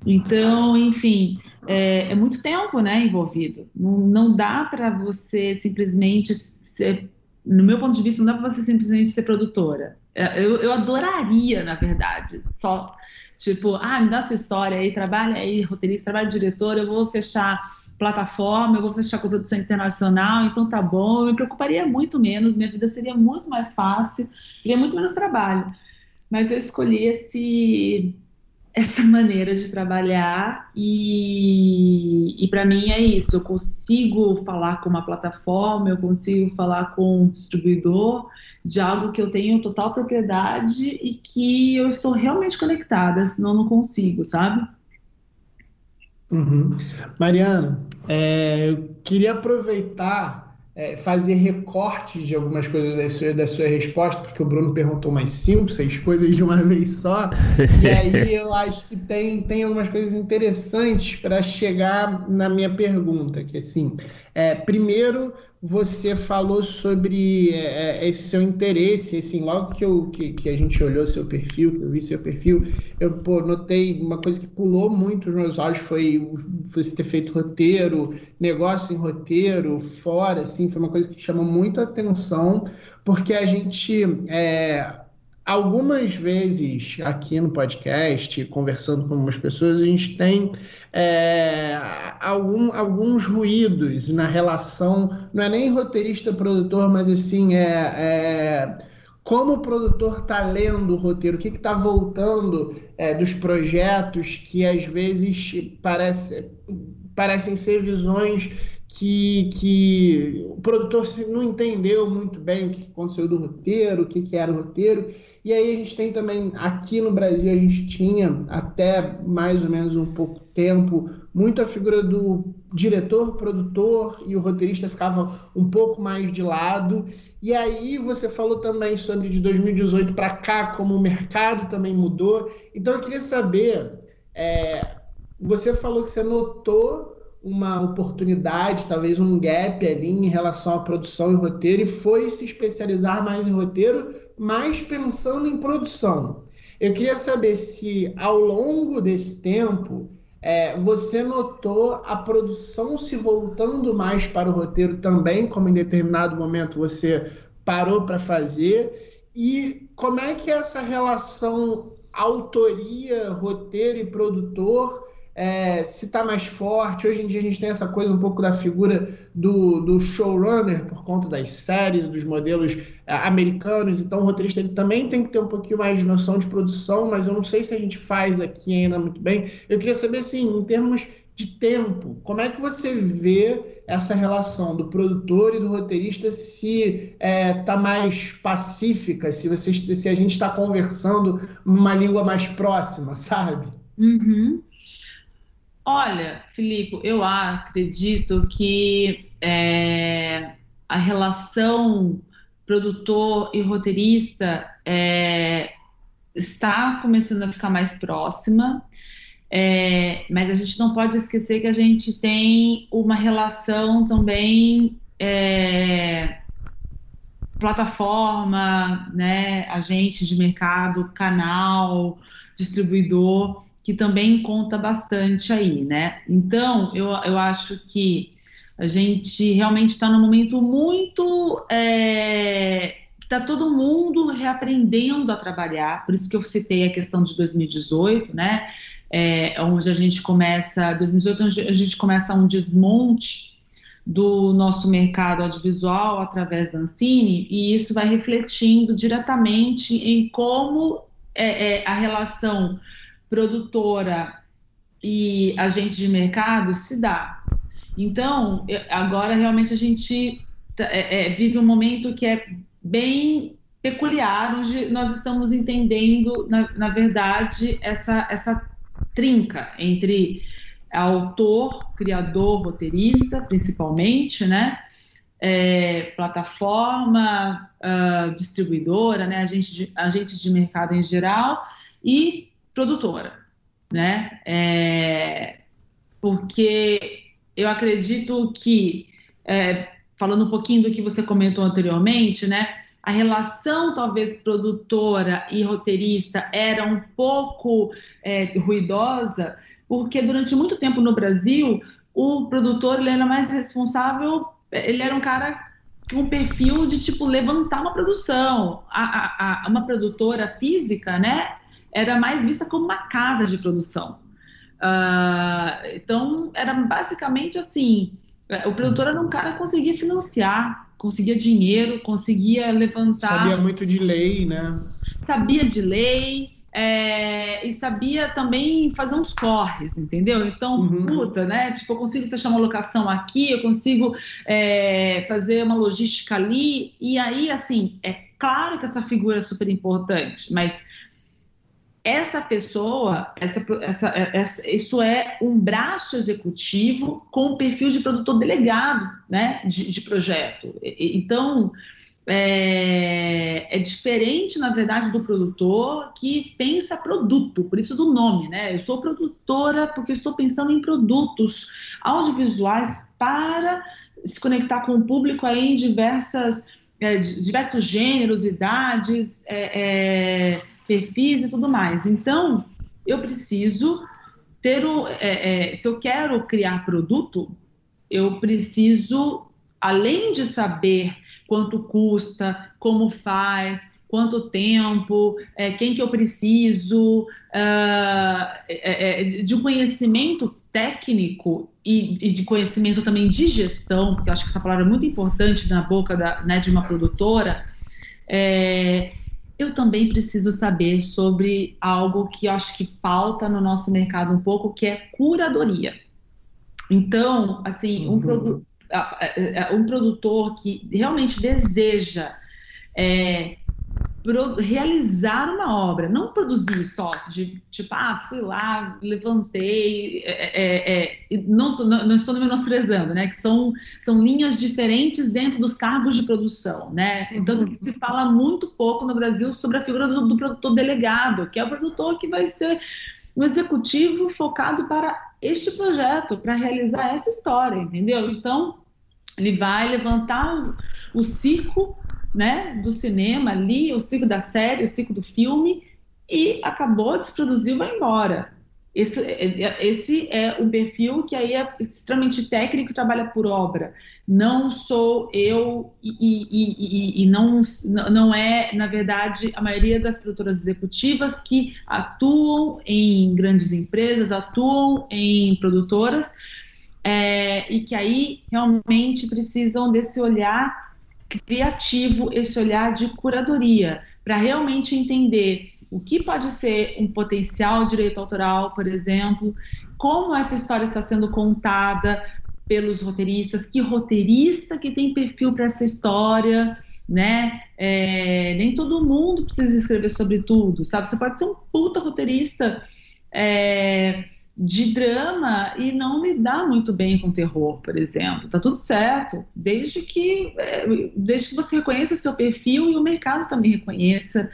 então, enfim, é, é muito tempo, né, envolvido, não, não dá para você simplesmente ser, no meu ponto de vista, não dá para você simplesmente ser produtora, é, eu, eu adoraria, na verdade, só Tipo, ah, me dá sua história aí, trabalha aí, roteirista, trabalha diretor, eu vou fechar plataforma, eu vou fechar com produção internacional, então tá bom, eu me preocuparia muito menos, minha vida seria muito mais fácil, teria muito menos trabalho. Mas eu escolhi esse, essa maneira de trabalhar e, e para mim é isso, eu consigo falar com uma plataforma, eu consigo falar com um distribuidor, de algo que eu tenho total propriedade e que eu estou realmente conectada, senão não consigo, sabe? Uhum. Mariana, é, eu queria aproveitar, é, fazer recortes de algumas coisas da sua, da sua resposta, porque o Bruno perguntou mais cinco, seis coisas de uma vez só, e aí eu acho que tem, tem algumas coisas interessantes para chegar na minha pergunta, que assim, é, primeiro, você falou sobre é, é, esse seu interesse, assim, logo que, eu, que, que, a gente olhou seu perfil, que eu vi seu perfil, eu pô, notei uma coisa que pulou muito nos meus olhos foi você ter feito roteiro, negócio em roteiro, fora, assim, foi uma coisa que chamou muito a atenção, porque a gente é, Algumas vezes aqui no podcast, conversando com algumas pessoas, a gente tem é, algum, alguns ruídos na relação, não é nem roteirista-produtor, mas assim, é, é, como o produtor está lendo o roteiro, o que está voltando é, dos projetos que às vezes parece, parecem ser visões que, que o produtor não entendeu muito bem o que aconteceu do roteiro, o que, que era o roteiro. E aí a gente tem também, aqui no Brasil, a gente tinha até mais ou menos um pouco tempo, muito a figura do diretor, produtor e o roteirista ficava um pouco mais de lado. E aí você falou também sobre de 2018 para cá, como o mercado também mudou. Então eu queria saber, é, você falou que você notou uma oportunidade, talvez um gap ali em relação à produção e roteiro e foi se especializar mais em roteiro, mas pensando em produção. Eu queria saber se ao longo desse tempo é, você notou a produção se voltando mais para o roteiro também, como em determinado momento você parou para fazer, e como é que essa relação autoria, roteiro e produtor é, se está mais forte. Hoje em dia a gente tem essa coisa um pouco da figura do, do showrunner por conta das séries, dos modelos é, americanos. Então o roteirista ele também tem que ter um pouquinho mais de noção de produção, mas eu não sei se a gente faz aqui ainda muito bem. Eu queria saber, assim, em termos de tempo, como é que você vê essa relação do produtor e do roteirista se está é, mais pacífica, se, você, se a gente está conversando uma língua mais próxima, sabe? Uhum. Olha, Filipe, eu acredito que é, a relação produtor e roteirista é, está começando a ficar mais próxima, é, mas a gente não pode esquecer que a gente tem uma relação também é, plataforma, né, agente de mercado, canal, distribuidor que também conta bastante aí, né? Então, eu, eu acho que a gente realmente está num momento muito. É, está todo mundo reaprendendo a trabalhar, por isso que eu citei a questão de 2018, né? É, onde a gente começa, 2018, onde a gente começa um desmonte do nosso mercado audiovisual através da Ancine, e isso vai refletindo diretamente em como é, é, a relação produtora e agente de mercado se dá. Então, agora realmente a gente é, é, vive um momento que é bem peculiar, onde nós estamos entendendo, na, na verdade, essa, essa trinca entre autor, criador, roteirista, principalmente, né? É, plataforma, uh, distribuidora, né? Agente de, agentes de mercado em geral e produtora, né? É, porque eu acredito que, é, falando um pouquinho do que você comentou anteriormente, né? A relação, talvez, produtora e roteirista era um pouco é, ruidosa, porque durante muito tempo no Brasil, o produtor ele era mais responsável, ele era um cara com um perfil de, tipo, levantar uma produção. A, a, a, uma produtora física, né? Era mais vista como uma casa de produção. Uh, então, era basicamente assim: o produtor era um cara que conseguia financiar, conseguia dinheiro, conseguia levantar. Sabia muito de lei, né? Sabia de lei. É, e sabia também fazer uns corres, entendeu? Então, uhum. puta, né? Tipo, eu consigo fechar uma locação aqui, eu consigo é, fazer uma logística ali, e aí, assim, é claro que essa figura é super importante, mas essa pessoa, essa, essa, essa, isso é um braço executivo com perfil de produtor delegado né, de, de projeto. Então, é, é, diferente, na verdade, do produtor que pensa produto, por isso do nome, né? Eu sou produtora porque estou pensando em produtos audiovisuais para se conectar com o público aí em diversas, é, diversos gêneros, idades, é, é, perfis e tudo mais. Então, eu preciso ter o. É, é, se eu quero criar produto, eu preciso, além de saber quanto custa, como faz, quanto tempo, é, quem que eu preciso, uh, de conhecimento técnico e, e, de conhecimento também de gestão, porque eu acho que essa palavra é muito importante na boca da, né, de uma produtora, é, eu também preciso saber sobre algo que eu acho que falta no nosso mercado um pouco, que é curadoria. Então, assim, um, uhum. produ um produtor que realmente deseja é, realizar uma obra, não produzir só, de tipo, ah, fui lá, levantei, é, é, é, não, não, não, estou menosprezando, né, que são, são linhas diferentes dentro dos cargos de produção, né, tanto que se fala muito pouco no Brasil sobre a figura do, do produtor delegado, que é o produtor que vai ser um executivo focado para este projeto, para realizar essa história, entendeu? Então, ele vai levantar o, o circo né, do cinema ali, o ciclo da série, o ciclo do filme, e acabou, desproduziu, vai embora. Esse, é, é, esse é um perfil que aí é extremamente técnico e trabalha por obra. Não sou eu e, e, e, e, não, não é, na verdade, a maioria das produtoras executivas que atuam em grandes empresas, atuam em produtoras, é, e que aí realmente precisam desse olhar criativo, esse olhar de curadoria, para realmente entender o que pode ser um potencial direito autoral, por exemplo, como essa história está sendo contada pelos roteiristas, que roteirista que tem perfil para essa história, né? É, nem todo mundo precisa escrever sobre tudo, sabe? Você pode ser um puta roteirista. É, de drama e não lidar muito bem com terror, por exemplo. Tá tudo certo, desde que é, desde que você reconheça o seu perfil e o mercado também reconheça.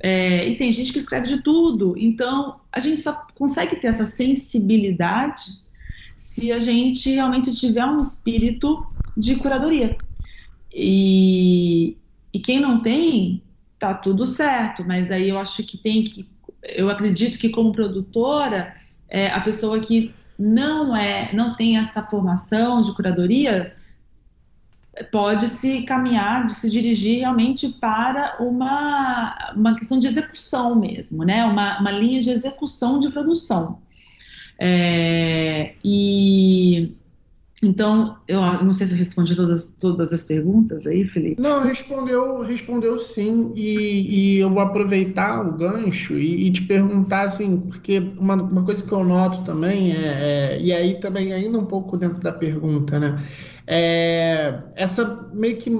É, e tem gente que escreve de tudo, então a gente só consegue ter essa sensibilidade se a gente realmente tiver um espírito de curadoria. E, e quem não tem, tá tudo certo, mas aí eu acho que tem que, eu acredito que como produtora é, a pessoa que não é, não tem essa formação de curadoria pode se caminhar, de se dirigir realmente para uma, uma questão de execução mesmo, né? Uma, uma linha de execução de produção. É, e então, eu não sei se eu respondi todas, todas as perguntas aí, Felipe. Não, respondeu, respondeu sim, e, e eu vou aproveitar o gancho e, e, te perguntar, assim, porque uma, uma coisa que eu noto também, é, é, e aí também ainda um pouco dentro da pergunta, né, é essa meio que,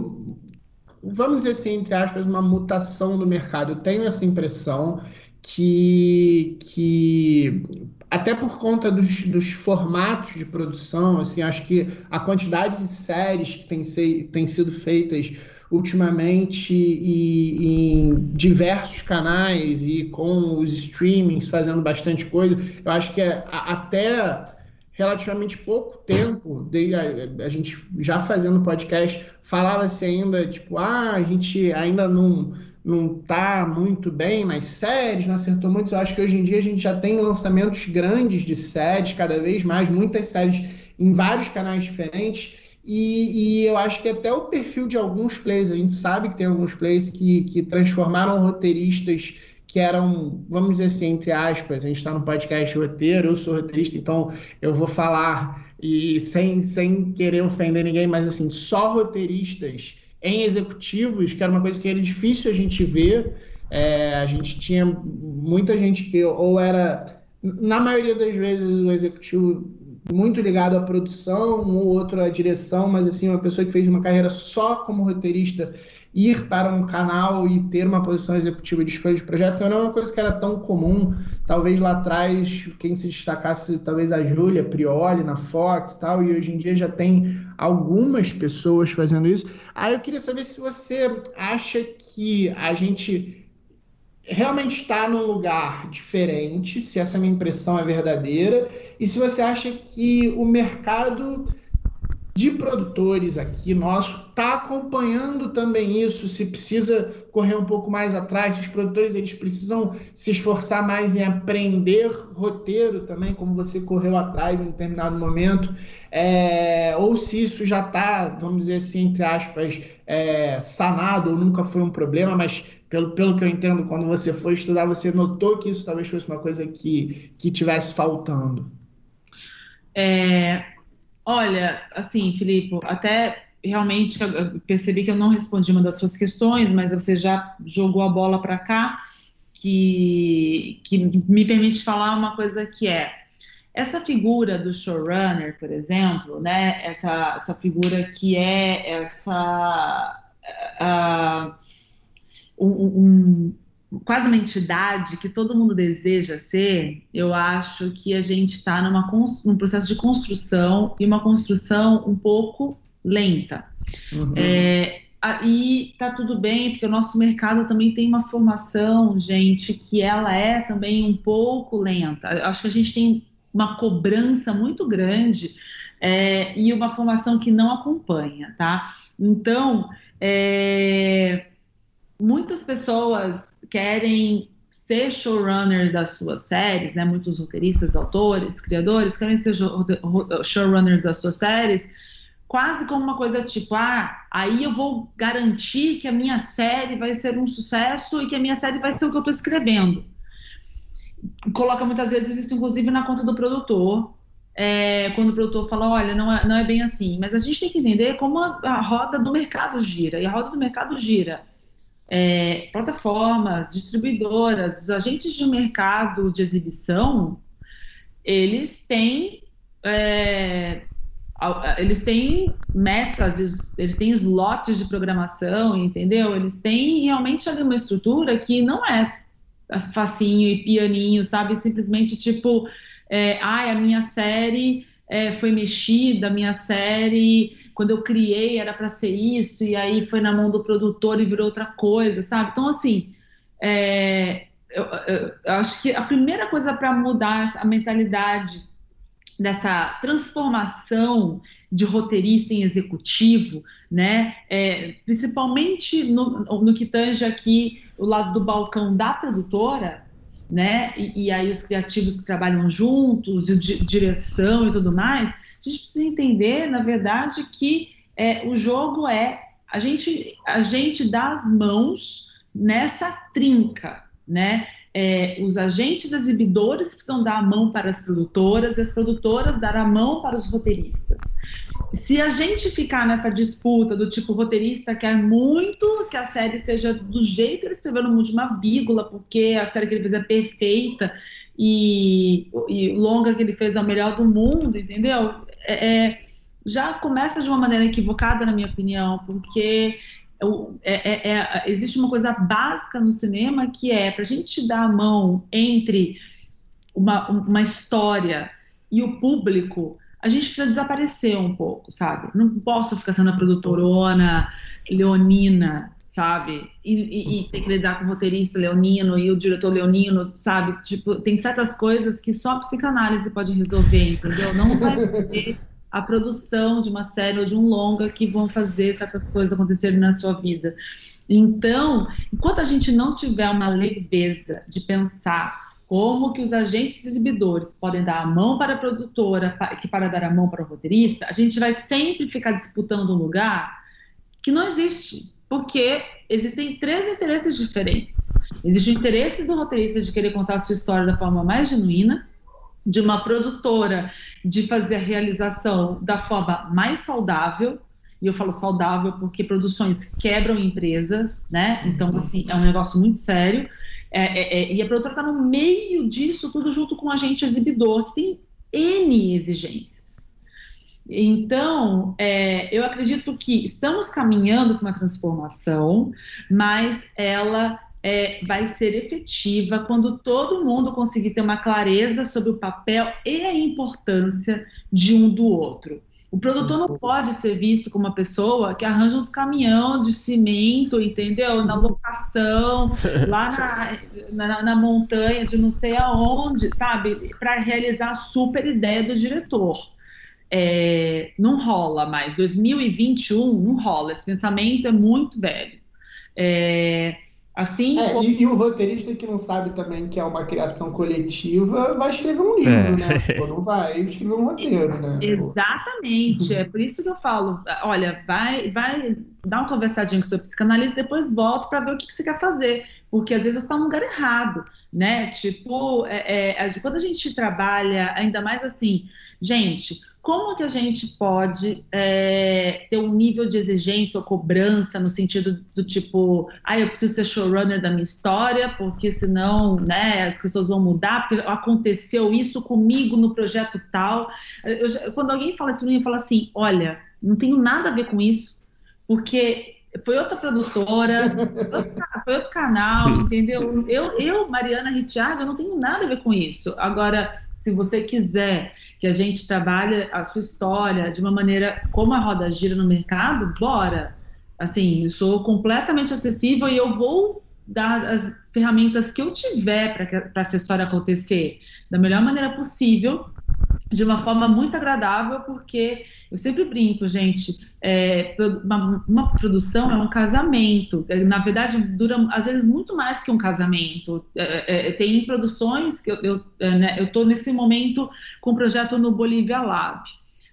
vamos dizer assim, entre aspas, uma mutação do mercado. Eu tenho essa impressão que, que até por conta dos, dos, formatos de produção, assim, acho que a quantidade de séries que tem, ser, tem sido feitas ultimamente e, em diversos canais e com os streamings fazendo bastante coisa, eu acho que é, até relativamente pouco tempo, de, a, a, gente já fazendo podcast, falava-se ainda, tipo, ah, a gente ainda não não está muito bem nas séries, não acertou muito. Eu acho que hoje em dia a gente já tem lançamentos grandes de séries, cada vez mais, muitas séries em vários canais diferentes. E, e, eu acho que até o perfil de alguns players, a gente sabe que tem alguns players que, que transformaram roteiristas que eram, vamos dizer assim, entre aspas, a gente está no podcast roteiro, eu sou roteirista, então eu vou falar e sem, sem querer ofender ninguém, mas assim, só roteiristas em executivos, que era uma coisa que era difícil a gente ver. É, a gente tinha muita gente que ou era, na maioria das vezes, o executivo muito ligado à produção, um ou outro à direção, mas assim, uma pessoa que fez uma carreira só como roteirista, ir para um canal e ter uma posição executiva de escolha de projeto não é uma coisa que era tão comum. Talvez lá atrás, quem se destacasse, talvez a Júlia Prioli na Fox e tal, e hoje em dia já tem algumas pessoas fazendo isso. Aí eu queria saber se você acha que a gente realmente está num lugar diferente, se essa minha impressão é verdadeira, e se você acha que o mercado de produtores aqui nosso está acompanhando também isso, se precisa correr um pouco mais atrás, se os produtores eles precisam se esforçar mais em aprender roteiro também, como você correu atrás em determinado momento, é, ou se isso já está, vamos dizer assim, entre aspas, é, sanado ou nunca foi um problema, mas pelo, pelo que eu entendo, quando você foi estudar, você notou que isso talvez fosse uma coisa que, que tivesse faltando. É, Olha, assim, Filipe, até realmente percebi que eu não respondi uma das suas questões, mas você já jogou a bola para cá, que, que me permite falar uma coisa que é essa figura do showrunner, por exemplo, né? Essa, essa figura que é essa uh, um, quase uma entidade que todo mundo deseja ser, eu acho que a gente está num processo de construção e uma construção um pouco lenta. Uhum. É, e tá tudo bem, porque o nosso mercado também tem uma formação, gente, que ela é também um pouco lenta. Eu acho que a gente tem uma cobrança muito grande é, e uma formação que não acompanha, tá? Então, é, muitas pessoas querem ser showrunners das suas séries, né? Muitos roteiristas, autores, criadores querem ser showrunners das suas séries, quase como uma coisa tipo, ah, aí eu vou garantir que a minha série vai ser um sucesso e que a minha série vai ser o que eu estou escrevendo. Coloca muitas vezes isso, inclusive, na conta do produtor, é, quando o produtor fala, olha, não é, não é bem assim. Mas a gente tem que entender como a, a roda do mercado gira, e a roda do mercado gira é, plataformas, distribuidoras, os agentes de mercado de exibição, eles têm é, eles têm metas, eles têm slots de programação, entendeu? Eles têm realmente ali uma estrutura que não é facinho e pianinho, sabe? Simplesmente tipo, é, ai, a minha série é, foi mexida, a minha série quando eu criei era para ser isso, e aí foi na mão do produtor e virou outra coisa, sabe? Então, assim, é, eu, eu, eu, acho que a primeira coisa para mudar a mentalidade dessa transformação de roteirista em executivo, né? É, principalmente no, no que tange aqui o lado do balcão da produtora, né? E, e aí os criativos que trabalham juntos, e direção e tudo mais, a gente precisa entender, na verdade, que é, o jogo é a gente, a gente dá as mãos nessa trinca, né? É, os agentes exibidores precisam dar a mão para as produtoras e as produtoras dar a mão para os roteiristas. Se a gente ficar nessa disputa do tipo roteirista quer muito que a série seja do jeito que ele escreveu no mundo uma vírgula, porque a série que ele fez é perfeita e, e longa que ele fez é o melhor do mundo, entendeu? É, é, já começa de uma maneira equivocada, na minha opinião, porque é, é, é, existe uma coisa básica no cinema que é para a gente dar a mão entre uma, uma história e o público, a gente precisa desaparecer um pouco, sabe? Não posso ficar sendo a produtorona leonina, sabe? E, e, e, tem que lidar com o roteirista leonino e o diretor leonino, sabe? Tipo, tem certas coisas que só a psicanálise pode resolver, entendeu? Não vai ter a produção de uma série ou de um longa que vão fazer certas coisas acontecerem na sua vida. Então, enquanto a gente não tiver uma leveza de pensar como que os agentes exibidores podem dar a mão para a produtora, que para dar a mão para o roteirista, a gente vai sempre ficar disputando um lugar que não existe porque existem três interesses diferentes. Existe o interesse do roteirista de querer contar a sua história da forma mais genuína, de uma produtora de fazer a realização da forma mais saudável, e eu falo saudável porque produções quebram empresas, né? Então, assim, é um negócio muito sério. É, é, é, e a produtora está no meio disso tudo junto com o agente exibidor, que tem N exigências. Então, é, eu acredito que estamos caminhando para uma transformação, mas ela é, vai ser efetiva quando todo mundo conseguir ter uma clareza sobre o papel e a importância de um do outro. O produtor não uhum. pode ser visto como uma pessoa que arranja uns caminhão de cimento, entendeu? Na locação, lá na, na, na montanha de não sei aonde, sabe? Para realizar a super ideia do diretor é, não rola mais. 2021 não rola. Esse pensamento é muito velho. É, assim é, como... e, e, o roteirista que não sabe também que é uma criação coletiva vai escrever um livro, é. né? Pô, não vai escrever um roteiro, né? Exatamente. é por isso que eu falo, olha, vai, vai dar uma conversadinha com o seu psicanalista, depois volta para ver o que, que você quer fazer porque às vezes você está no lugar errado, né? Tipo, é, é, quando a gente trabalha, ainda mais assim, gente, como que a gente pode é, ter um nível de exigência ou cobrança no sentido do tipo, ah, eu preciso ser showrunner da minha história, porque senão, né, as pessoas vão mudar, porque aconteceu isso comigo no projeto tal. Eu, quando alguém fala isso eu falo assim, olha, não tenho nada a ver com isso, porque foi outra produtora, foi outro canal, entendeu? Eu, eu Mariana Ricciardi, eu não tenho nada a ver com isso. Agora, se você quiser que a gente trabalhe a sua história de uma maneira como a roda gira no mercado, bora. Assim, eu sou completamente acessível e eu vou dar as ferramentas que eu tiver para essa história acontecer da melhor maneira possível, de uma forma muito agradável, porque eu sempre brinco, gente, é, uma, uma, produção é um casamento. É, na verdade, dura às vezes muito mais que um casamento. É, é, tem produções que eu estou eu, né, eu nesse momento com um projeto no Bolívia Lab,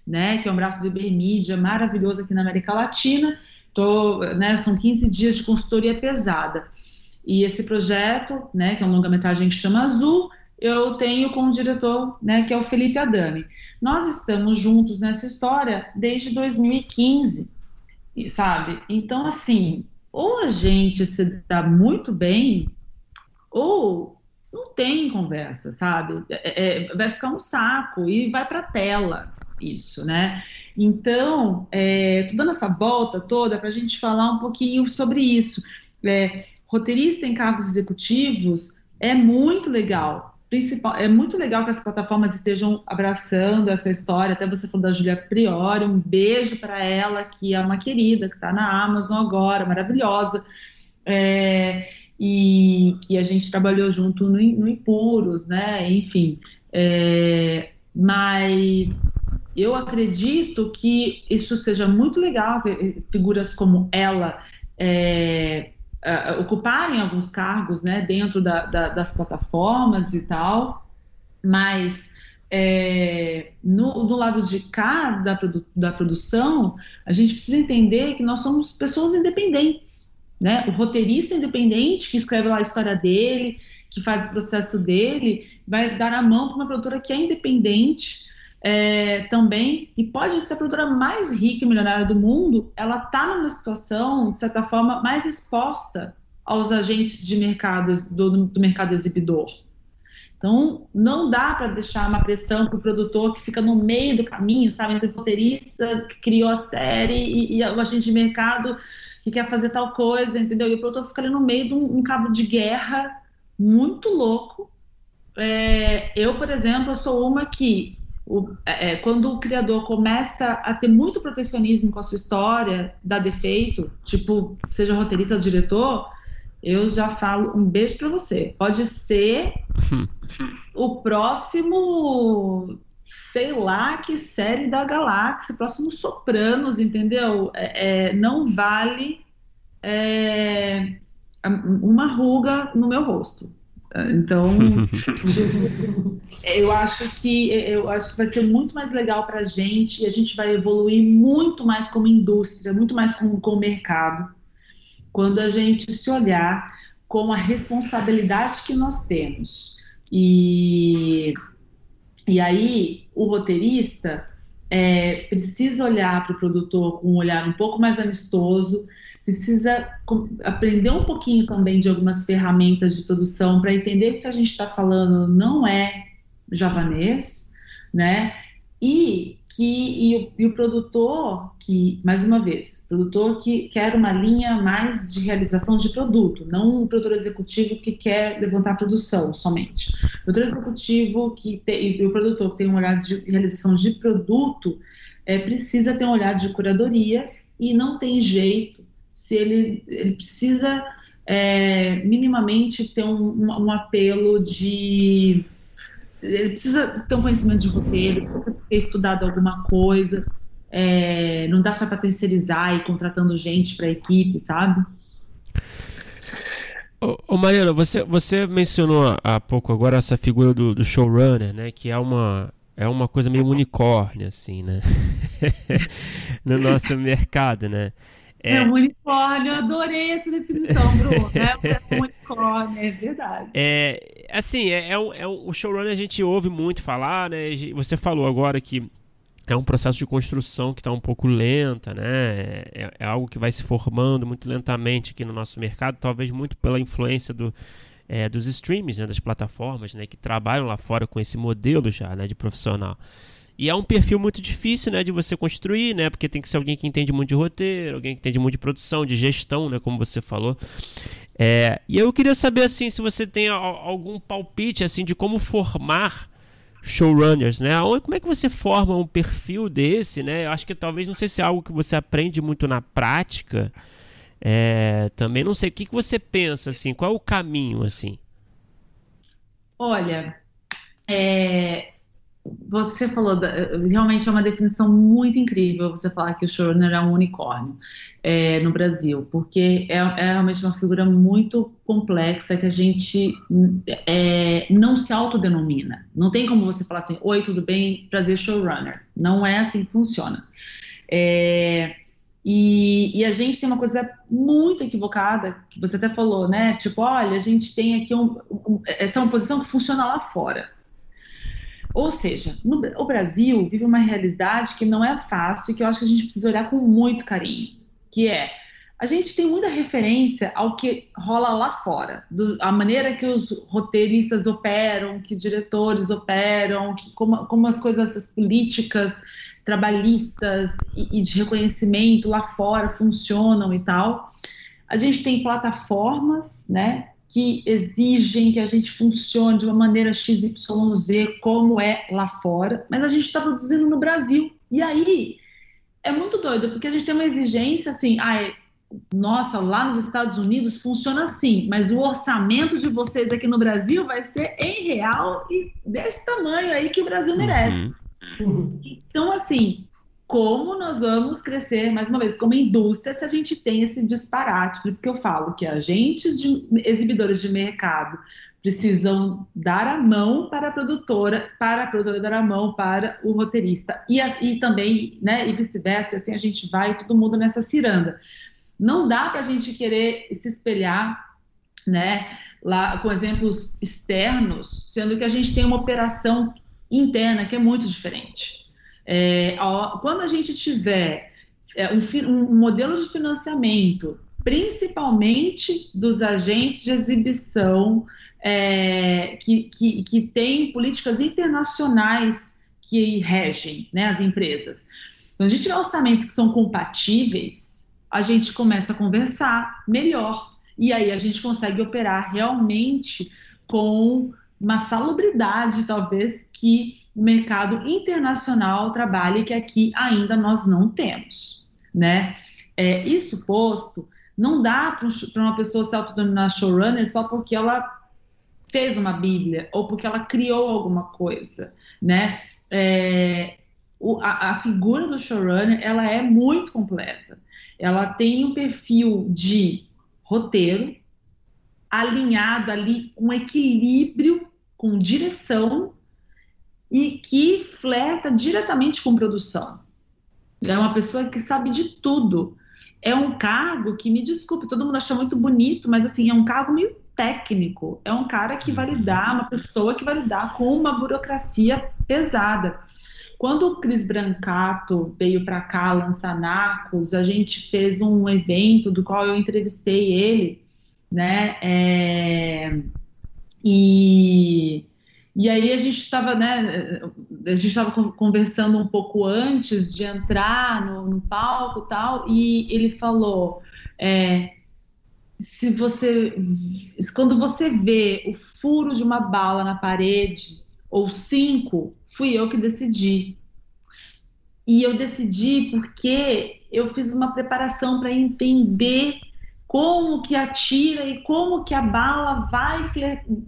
né, que é um braço do Ibermídia maravilhoso aqui na América Latina. Tô, né, são 15 dias de consultoria pesada. E esse projeto, né, que é um longa-metragem que chama Azul, eu tenho com o diretor, né, que é o Felipe Adami. Nós estamos juntos nessa história desde 2015, sabe? Então, assim, ou a gente se dá muito bem, ou não tem conversa, sabe? É, é, vai ficar um saco e vai para tela isso, né? Então, é, tô dando essa volta toda para a gente falar um pouquinho sobre isso. É, roteirista em cargos executivos é muito legal, principal, é muito legal que as plataformas estejam abraçando essa história. Até você falou da Julia Priori, um beijo para ela, que é uma querida, que está na Amazon agora, maravilhosa. É, e que a gente trabalhou junto no, no Impuros, né? Enfim. É, mas eu acredito que isso seja muito legal, figuras como ela. É, uh, ocuparem alguns cargos né, dentro da, da, das plataformas e tal, mas é, no, do lado de cá da, produ da produção, a gente precisa entender que nós somos pessoas independentes. Né? O roteirista independente que escreve lá a história dele, que faz o processo dele, vai dar a mão para uma produtora que é independente é, também, e pode ser a produtora mais rica e milionária do mundo, ela está numa situação, de certa forma, mais exposta aos agentes de mercado, do, do mercado exibidor. Então, não dá para deixar uma pressão para o produtor que fica no meio do caminho, sabe, entre o roteirista que criou a série e, e, o agente de mercado que quer fazer tal coisa, entendeu? E o produtor fica ali no meio de um, um cabo de guerra muito louco. É, eu, por exemplo, sou uma que o, é, é, quando o criador começa a ter muito protecionismo com a sua história, dá defeito, tipo, seja roteirista ou diretor, eu já falo um beijo para você. Pode ser o próximo, sei lá, que série da galáxia, próximo Sopranos, entendeu? É, é, não vale é, uma ruga no meu rosto. Então, eu acho que eu acho que vai ser muito mais legal para a gente e a gente vai evoluir muito mais como indústria, muito mais como, como mercado, quando a gente se olhar com a responsabilidade que nós temos. E, e aí, o roteirista é, precisa olhar para o produtor com um olhar um pouco mais amistoso, precisa aprender um pouquinho também de algumas ferramentas de produção para entender que o que a gente está falando não é javanês, né? E que e o, e o, produtor que, mais uma vez, produtor que quer uma linha mais de realização de produto, não um produtor executivo que quer levantar produção somente. O produtor executivo que tem, e o produtor que tem um olhar de realização de produto é, precisa ter um olhar de curadoria e não tem jeito se ele, ele precisa é, minimamente ter um, um, apelo de ele precisa ter um conhecimento de roteiro, precisa ter estudado alguma coisa. É, não dá só para terceirizar e contratando gente para a equipe, sabe? Ô Mariana, você, você mencionou há pouco agora essa figura do, do showrunner, né? Que é uma, é uma coisa meio unicórnio, assim, né? no nosso mercado, né? É, é um unicórnio, eu adorei essa definição, Bruno. é um unicórnio, é verdade. É, assim, é, é, é o showrunner a gente ouve muito falar, né? Você falou agora que é um processo de construção que está um pouco lenta, né? É, é, algo que vai se formando muito lentamente aqui no nosso mercado, talvez muito pela influência do, é, dos streams, né? das plataformas, né? Que trabalham lá fora com esse modelo já, né? De profissional. E é um perfil muito difícil, né? De você construir, né? Porque tem que ser alguém que entende muito de roteiro, alguém que entende muito de produção, de gestão, né? Como você falou. É, e eu queria saber, assim, se você tem algum palpite, assim, de como formar showrunners, né? Como é que você forma um perfil desse, né? Eu acho que talvez, não sei se é algo que você aprende muito na prática. É, também não sei, o que, que você pensa, assim? Qual é o caminho, assim? Olha, é, você falou, da, realmente é uma definição muito incrível você falar que o showrunner é um unicórnio é, no Brasil, porque é, é, realmente uma figura muito complexa que a gente é, não se autodenomina. Não tem como você falar assim, oi, tudo bem, prazer showrunner. Não é assim que funciona. É, e, e, a gente tem uma coisa muito equivocada, que você até falou, né? Tipo, olha, a gente tem aqui um, um, essa é uma posição que funciona lá fora. Ou seja, no, o Brasil vive uma realidade que não é fácil e que eu acho que a gente precisa olhar com muito carinho, que é a gente tem muita referência ao que rola lá fora, do, a maneira que os roteiristas operam, que diretores operam, que, como, como as coisas as políticas trabalhistas e, e de reconhecimento lá fora funcionam e tal. A gente tem plataformas, né, que exigem que a gente funcione de uma maneira XYZ, como é lá fora, mas a gente está produzindo no Brasil. E aí é muito doido, porque a gente tem uma exigência assim, ah, nossa, lá nos Estados Unidos funciona assim, mas o orçamento de vocês aqui no Brasil vai ser em real e desse tamanho aí que o Brasil merece. Uhum. Então, assim, como nós vamos crescer, mais uma vez, como indústria, se a gente tem esse disparate. Por isso que eu falo que agentes de exibidores de mercado precisam dar a mão para a produtora, para a produtora dar a mão para o roteirista. E, e também, né, e vice-versa, assim a gente vai todo mundo nessa ciranda. Não dá para a gente querer se espelhar, né, lá com exemplos externos, sendo que a gente tem uma operação interna que é muito diferente. É, ó, quando a gente tiver é, um, um modelo de financiamento, principalmente dos agentes de exibição, é, que, que, que tem políticas internacionais que regem né, as empresas. Quando a gente tiver orçamentos que são compatíveis, a gente começa a conversar melhor. E aí a gente consegue operar realmente com uma salubridade, talvez, que o mercado internacional trabalha e que aqui ainda nós não temos, né? É, isso posto, não dá para uma pessoa se autodenominar showrunner só porque ela fez uma bíblia ou porque ela criou alguma coisa, né? É, o, a, a figura do showrunner, ela é muito completa. Ela tem um perfil de roteiro, alinhado ali com equilíbrio, com direção e que flerta diretamente com produção. É uma pessoa que sabe de tudo. É um cargo que, me desculpe, todo mundo acha muito bonito, mas assim, é um cargo meio técnico. É um cara que vai lidar, uma pessoa que vai lidar com uma burocracia pesada. Quando o Cris Brancato veio para cá lançar Narcos, a gente fez um evento do qual eu entrevistei ele, né? É... E e aí a gente estava, né, a gente estava conversando um pouco antes de entrar no, no palco tal, e ele falou, é, se você, quando você vê o furo de uma bala na parede, ou cinco, fui eu que decidi. E eu decidi porque eu fiz uma preparação para entender como que atira e como que a bala vai,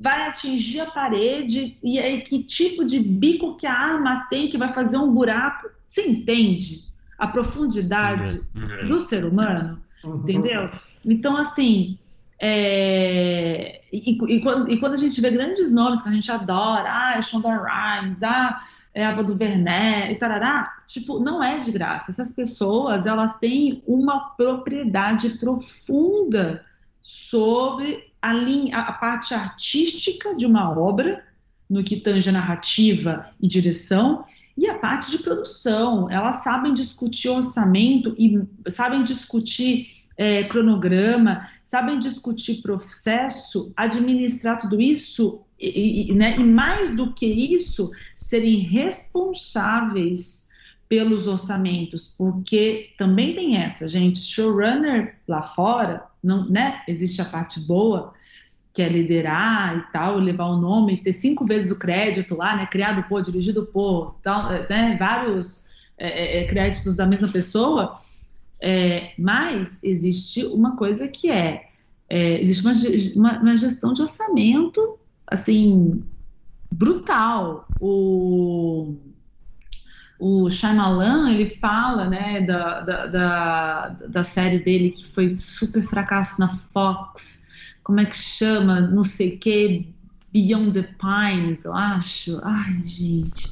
vai atingir a parede e aí que tipo de bico que a arma tem que vai fazer um buraco. Você entende a profundidade uhum. do ser humano? Uhum. Entendeu? Então, assim, é... e, e, quando, e, quando, a gente vê grandes nomes que a gente adora, ah, é Shonda Rhimes, ah, é Ava DuVernay e tarará, tipo, não é de graça. Essas pessoas, elas têm uma propriedade profunda sobre a, linha, a parte artística de uma obra, no que tange a narrativa e direção, e a parte de produção. Elas sabem discutir orçamento e sabem discutir é, cronograma, sabem discutir processo, administrar tudo isso e, né, e mais do que isso, serem responsáveis pelos orçamentos, porque também tem essa, gente, showrunner lá fora, não, né, existe a parte boa, que é liderar e tal, levar o nome, ter cinco vezes o crédito lá, né, criado por, dirigido por, tal, né, vários é, é, é créditos da mesma pessoa, é, mas existe uma coisa que é, é existe uma, uma, uma gestão de orçamento assim, brutal. O, o Shyamalan, ele fala, né, da, da, da, da, série dele que foi super fracasso na Fox, como é que chama, não sei o que, Beyond the Pines, eu acho. Ai, gente,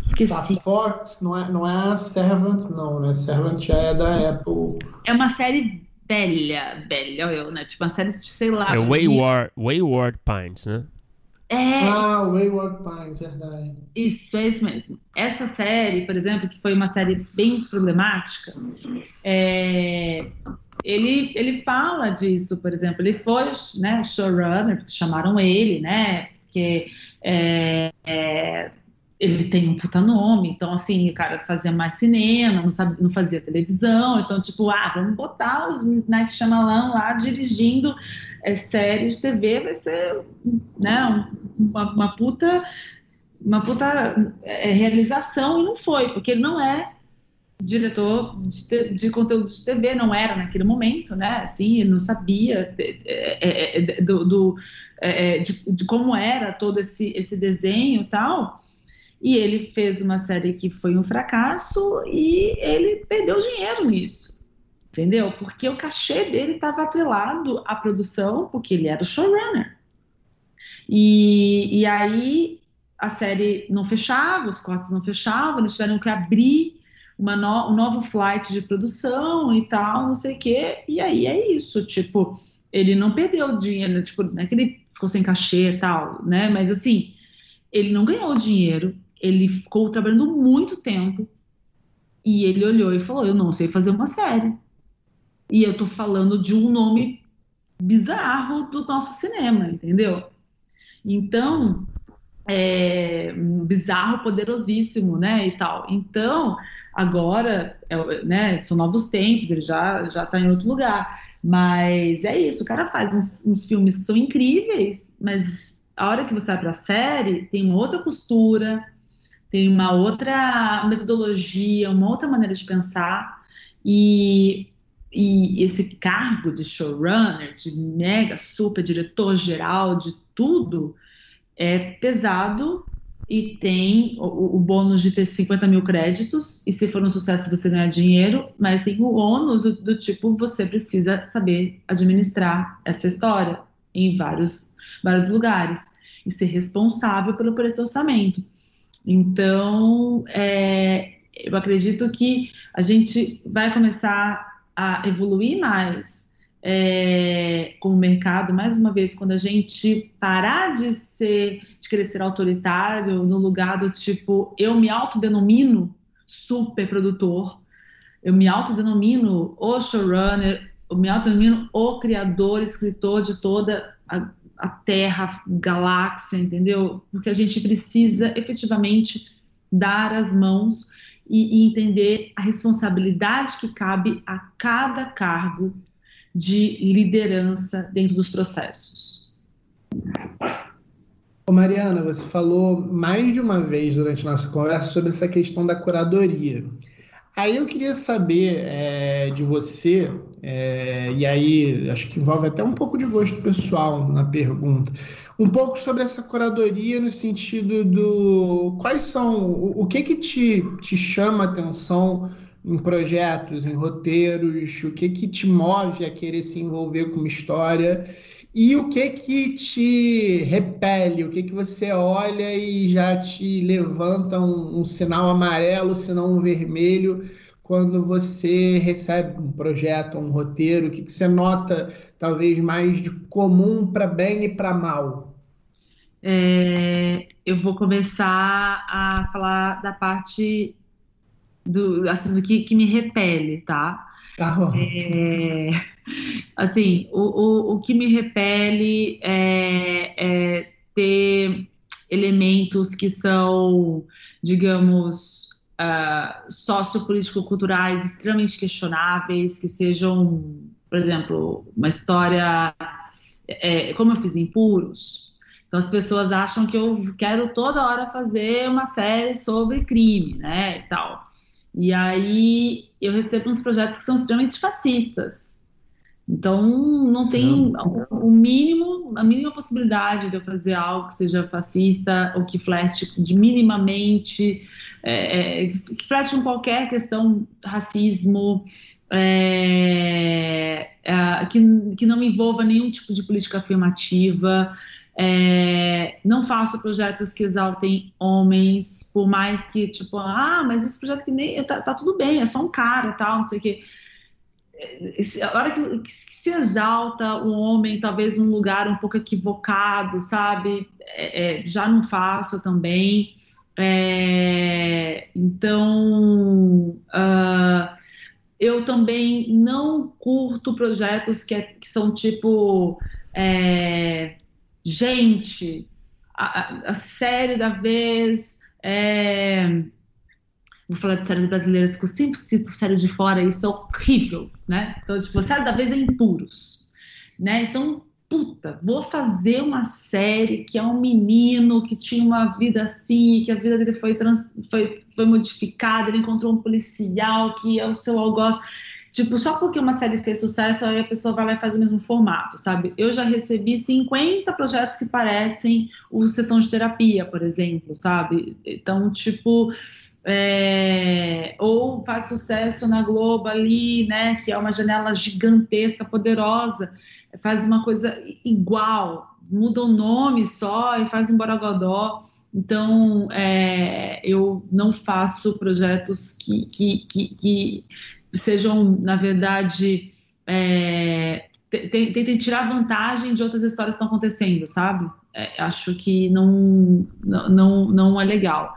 esqueci. A Fox não é, não é a Servant, não, né? Servant já é da Apple. É uma série velha, velha, eu, né? Tipo, uma série, sei lá. É Wayward, Wayward Pines, né? É... Ah, Wayward Pines, verdade. Isso, é isso mesmo. Essa série, por exemplo, que foi uma série bem problemática, é... ele, ele fala disso, por exemplo, ele foi né, o showrunner, chamaram ele, né, porque é, é, ele tem um puta nome, então assim, o cara fazia mais cinema, não, sabe, não fazia televisão, então tipo, ah, vamos botar o Night Shyamalan lá dirigindo é, séries de TV, vai ser, né, uma, uma puta, uma puta é, realização, e não foi, porque ele não é diretor de, de, conteúdo de TV, não era naquele momento, né? Assim, ele não sabia é, é, é, do, do é, de, de, como era todo esse, esse desenho e tal. E ele fez uma série que foi um fracasso e ele perdeu dinheiro nisso. Entendeu? Porque o cachê dele estava atrelado à produção, porque ele era o showrunner. E, e aí a série não fechava, os cortes não fechavam, eles tiveram que abrir uma no, um novo flight de produção e tal, não sei o quê. E aí é isso, tipo, ele não perdeu dinheiro, tipo, não é que ele ficou sem cachê e tal, né? Mas assim, ele não ganhou dinheiro, ele ficou trabalhando muito tempo e ele olhou e falou: Eu não sei fazer uma série. E eu tô falando de um nome bizarro do nosso cinema, entendeu? Então, é, bizarro, poderosíssimo, né, e tal. Então, agora, é, né, são novos tempos, ele já já tá em outro lugar. Mas é isso, o cara faz uns, uns filmes que são incríveis, mas a hora que você vai a série, tem outra costura, tem uma outra metodologia, uma outra maneira de pensar, e, e esse cargo de showrunner, de mega super diretor geral de tudo, é pesado e tem o, o, bônus de ter 50 mil créditos, e se for um sucesso você ganha dinheiro, mas tem o ônus do, do tipo, você precisa saber administrar essa história em vários, vários lugares. E ser responsável pelo, por esse orçamento. Então, é, eu acredito que a gente vai começar a evoluir mais é, com o mercado, mais uma vez, quando a gente parar de ser, de querer ser autoritário no lugar do tipo, eu me autodenomino super produtor, eu me autodenomino o showrunner, eu me autodenomino o criador, escritor de toda a a Terra, galáxia, entendeu? Porque a gente precisa efetivamente dar as mãos e, e entender a responsabilidade que cabe a cada cargo de liderança dentro dos processos. Ô Mariana, você falou mais de uma vez durante nossa conversa sobre essa questão da curadoria. Aí eu queria saber é, de você, é, e aí acho que envolve até um pouco de gosto pessoal na pergunta, um pouco sobre essa curadoria no sentido do quais são, o, o que que te, te chama a atenção em projetos, em roteiros, o que que te move a querer se envolver com uma história e o que que te repele, o que que você olha e já te levanta um, um sinal amarelo, senão um vermelho, quando você recebe um projeto, um roteiro, o que que você nota talvez mais de comum para bem e para mal? É, eu vou começar a falar da parte do, assim, do que, que me repele, tá? Tá bom. É, assim, o, o, o que me repele é, é ter elementos que são, digamos, uh, sociopolítico-culturais extremamente questionáveis, que sejam, por exemplo, uma história, é, como eu fiz em Puros. Então as pessoas acham que eu quero toda hora fazer uma série sobre crime, né, e tal. E aí eu recebo uns projetos que são extremamente fascistas. Então não tem o mínimo, a mínima possibilidade de eu fazer algo que seja fascista ou que flerte de minimamente, é, é, que flerte com qualquer questão racismo, é, é, que, que não envolva nenhum tipo de política afirmativa. É, não faço projetos que exaltem homens, por mais que, tipo, ah, mas esse projeto que nem. Tá, tá tudo bem, é só um cara tal, não sei o quê. A hora que, que, se exalta o homem, talvez num lugar um pouco equivocado, sabe? É, é, já não faço também. É, então, uh, eu também não curto projetos que, é, que são tipo. É, gente, a, a série da vez. É... Vou falar de séries brasileiras, que eu sempre cito série de fora, isso é horrível, né? Então, tipo, a série da vez é impuros, né? Então, puta, vou fazer uma série que é um menino que tinha uma vida assim, que a vida dele foi, trans, foi, foi modificada, ele encontrou um policial que é o seu algoz. Tipo, só porque uma série fez sucesso, aí a pessoa vai lá e faz o mesmo formato, sabe? Eu já recebi 50 projetos que parecem o Sessão de Terapia, por exemplo, sabe? Então, tipo, é, ou faz sucesso na Globo ali, né, que é uma janela gigantesca, poderosa, faz uma coisa igual, muda o nome só e faz um borogodó. Então, é, eu não faço projetos que, que, que, que sejam, na verdade, é, tentem tirar vantagem de outras histórias que estão acontecendo, sabe? É, acho que não, não, não é legal.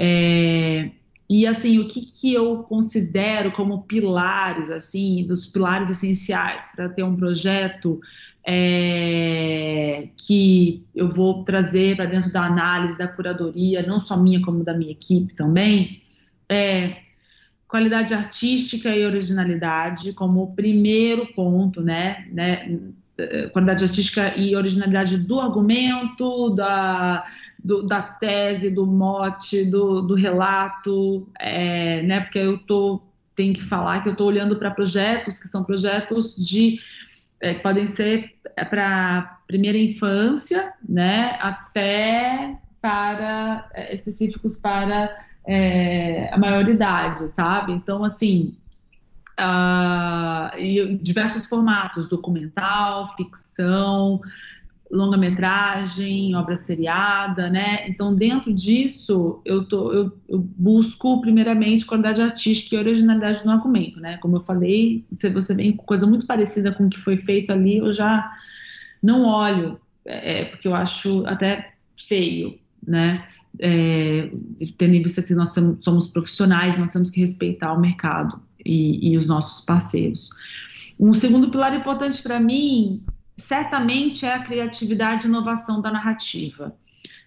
É, e assim, o que, que eu considero como pilares, assim, dos pilares essenciais para ter um projeto é, que eu vou trazer para dentro da análise, da curadoria, não só minha, como da minha equipe também, é qualidade artística e originalidade como primeiro ponto, né, né, qualidade artística e originalidade do argumento, da, do, da tese, do mote, do, do relato, é, né, porque eu tô tenho que falar que eu estou olhando para projetos que são projetos de é, podem ser para primeira infância, né, até para específicos para é, a maioridade, sabe? Então, assim, uh, e diversos formatos, documental, ficção, longa-metragem, obra seriada, né? Então, dentro disso, eu, tô, eu, eu, busco, primeiramente, qualidade artística e originalidade no argumento, né? Como eu falei, se você vem com coisa muito parecida com o que foi feito ali, eu já não olho, é, porque eu acho até feio, né? é, tendo em vista que nós somos profissionais, nós temos que respeitar o mercado e, e os nossos parceiros. Um segundo pilar importante para mim, certamente, é a criatividade e inovação da narrativa.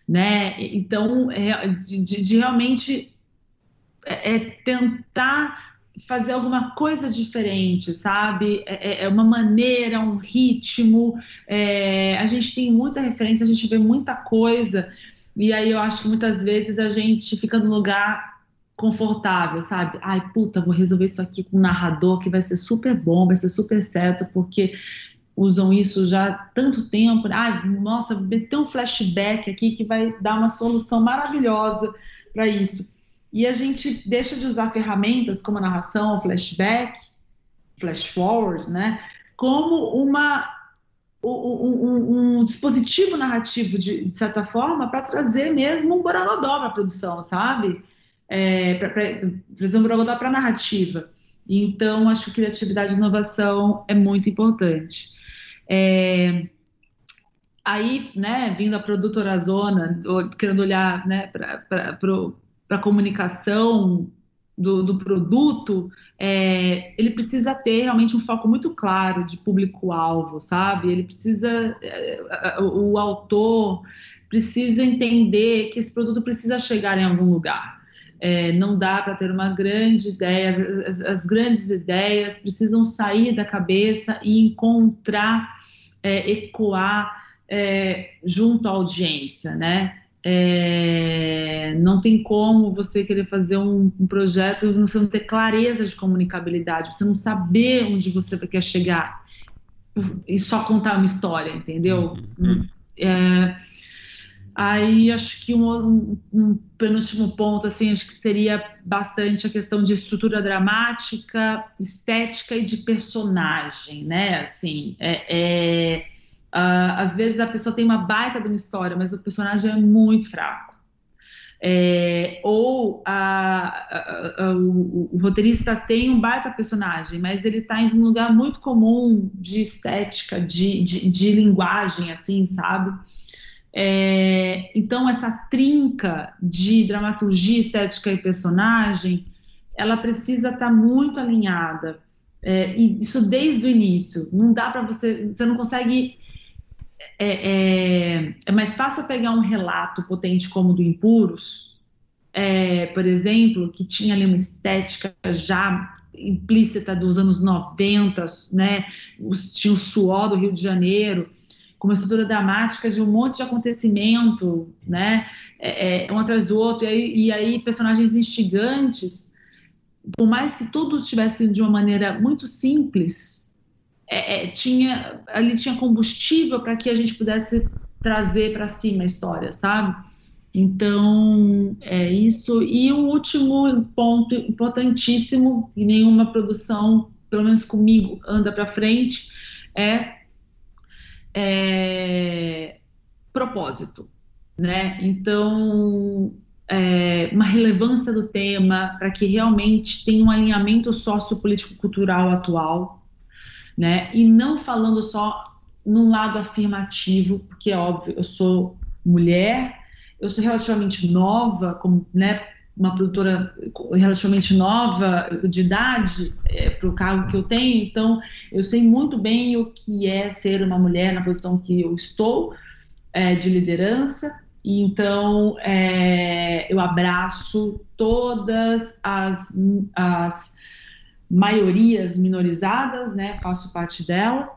Né? Então, é, de, de, realmente é, é, tentar fazer alguma coisa diferente, sabe? É, é, é uma maneira, um ritmo. É, a gente tem muita referência, a gente vê muita coisa, e aí eu acho que muitas vezes a gente fica no lugar confortável, sabe? Ai, puta, vou resolver isso aqui com um narrador que vai ser super bom, vai ser super certo, porque usam isso já há tanto tempo. Ai, nossa, meter um flashback aqui que vai dar uma solução maravilhosa para isso. E a gente deixa de usar ferramentas como a narração, o flashback, flash né? Como uma um, um, um, dispositivo narrativo, de, de certa forma, para trazer mesmo um Borogodó para a produção, sabe? É, trazer um Borogodó para a narrativa. Então, acho que criatividade e inovação é muito importante. É, aí, né, vindo a produtora Zona, querendo olhar né, para a comunicação do, do produto, é, ele precisa ter realmente um foco muito claro de público-alvo, sabe? Ele precisa, é, o autor precisa entender que esse produto precisa chegar em algum lugar. É, não dá para ter uma grande ideia, as, as, grandes ideias precisam sair da cabeça e encontrar, é, ecoar é, junto à audiência, né? É, não tem como você querer fazer um, um, projeto você não ter clareza de comunicabilidade, você não saber onde você quer chegar e só contar uma história, entendeu? Uhum. É, aí acho que um, um, um, penúltimo ponto assim acho que seria bastante a questão de estrutura dramática, estética e de personagem, né? Assim, é, é Uh, às vezes a pessoa tem uma baita de uma história, mas o personagem é muito fraco. É, ou a, a, a, o, o, roteirista tem um baita personagem, mas ele está em um lugar muito comum de estética, de, de, de linguagem, assim, sabe? É, então, essa trinca de dramaturgia, estética e personagem, ela precisa estar tá muito alinhada. É, e isso desde o início. Não dá para você, você não consegue é, é, é, mais fácil pegar um relato potente como o do Impuros, é, por exemplo, que tinha ali uma estética já implícita dos anos 90, né? tinha o suor do Rio de Janeiro, com uma estrutura dramática de um monte de acontecimento, né? É, é, um atrás do outro, e aí, e aí personagens instigantes, por mais que tudo estivesse de uma maneira muito simples, é, é, tinha ali tinha combustível para que a gente pudesse trazer para cima a história, sabe? Então, é isso. E o último ponto importantíssimo, que nenhuma produção, pelo menos comigo, anda para frente, é, é, propósito, né? Então, é, uma relevância do tema para que realmente tenha um alinhamento sociopolítico-cultural atual, né? E não falando só num lado afirmativo, porque é óbvio, eu sou mulher, eu sou relativamente nova, como, né, uma produtora relativamente nova de idade é, para o cargo que eu tenho, então eu sei muito bem o que é ser uma mulher na posição que eu estou é, de liderança. E então é, eu abraço todas as, as maiorias minorizadas, né, faço parte dela,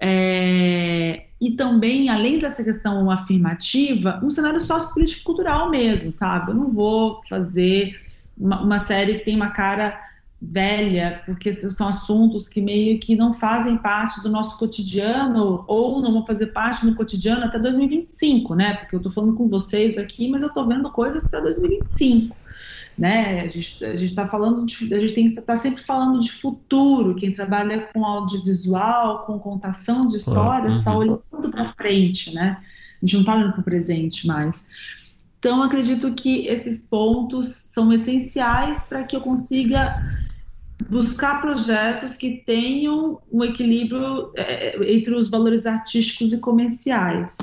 é, e também, além dessa questão afirmativa, um cenário sociopolítico cultural mesmo, sabe? Eu não vou fazer uma, uma, série que tem uma cara velha, porque são assuntos que meio que não fazem parte do nosso cotidiano, ou não vão fazer parte do cotidiano até 2025, né? Porque eu estou falando com vocês aqui, mas eu estou vendo coisas para 2025 né? A gente está falando, de, a gente tem que tá sempre falando de futuro. Quem trabalha com audiovisual, com contação de histórias, está uhum. olhando para frente, né? A gente não está olhando para o presente mais. Então, acredito que esses pontos são essenciais para que eu consiga buscar projetos que tenham um equilíbrio é, entre os valores artísticos e comerciais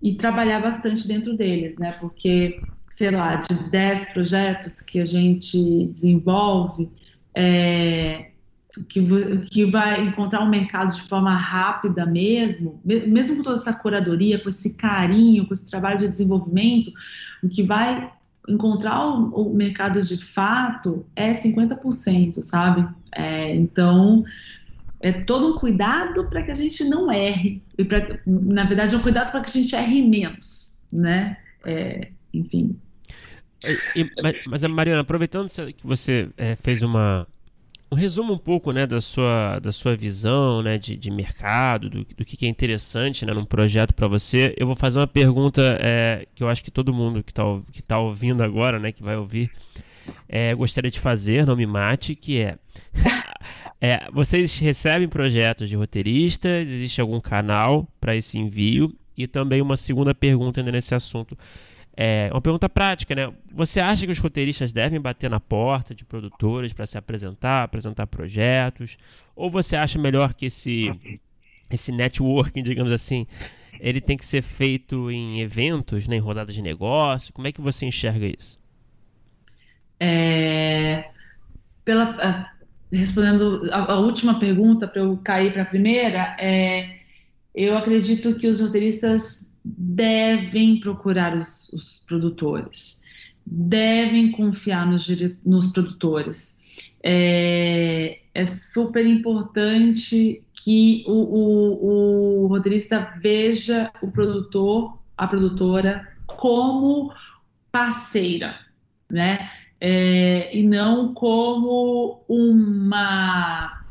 e trabalhar bastante dentro deles, né? Porque sei lá, de 10 projetos que a gente desenvolve, é, que, que vai encontrar um mercado de forma rápida mesmo, mesmo com toda essa curadoria, com esse carinho, com esse trabalho de desenvolvimento, o que vai encontrar o, o mercado de fato é 50%, sabe? É, então, é todo um cuidado para que a gente não erre, e pra, na verdade é um cuidado para que a gente erre menos, né? É, enfim. E, mas, mas, Mariana, aproveitando que você é, fez uma, um resumo um pouco né, da, sua, da sua visão né, de, de mercado, do, do que é interessante né, num projeto para você, eu vou fazer uma pergunta é, que eu acho que todo mundo que está que tá ouvindo agora, né, que vai ouvir, é, gostaria de fazer, não me mate, que é, é vocês recebem projetos de roteiristas, existe algum canal para esse envio? E também uma segunda pergunta ainda nesse assunto é uma pergunta prática, né? Você acha que os roteiristas devem bater na porta de produtores para se apresentar, apresentar projetos? Ou você acha melhor que esse, esse networking, digamos assim, ele tem que ser feito em eventos, né, em rodadas de negócio? Como é que você enxerga isso? É, pela, respondendo a, a última pergunta, para eu cair para a primeira, é, eu acredito que os roteiristas devem procurar os, os produtores, devem confiar nos, nos produtores. É, é, super importante que o, o, o roteirista veja o produtor, a produtora, como parceira, né? É, e não como uma,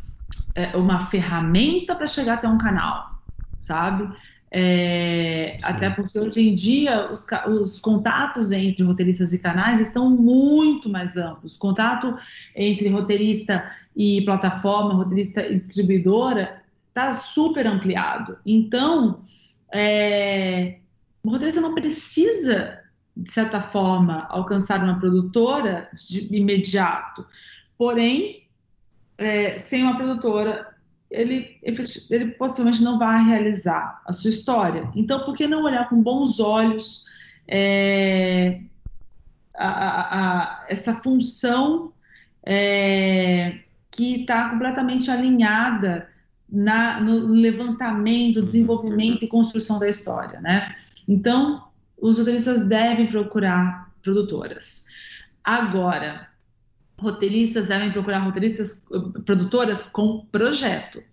é, uma ferramenta para chegar até um canal, sabe? É, até porque hoje em dia os, os, contatos entre roteiristas e canais estão muito mais amplos. O contato entre roteirista e plataforma, roteirista e distribuidora está super ampliado. Então, é, o roteirista não precisa, de certa forma, alcançar uma produtora de imediato. Porém, é, sem uma produtora, ele, ele possivelmente não vai realizar a sua história. Então, por que não olhar com bons olhos é, a, a, a, essa função é, que está completamente alinhada na, no levantamento, desenvolvimento e construção da história, né? Então, os roteiristas devem procurar produtoras. Agora, roteiristas devem procurar roteiristas, produtoras com projeto,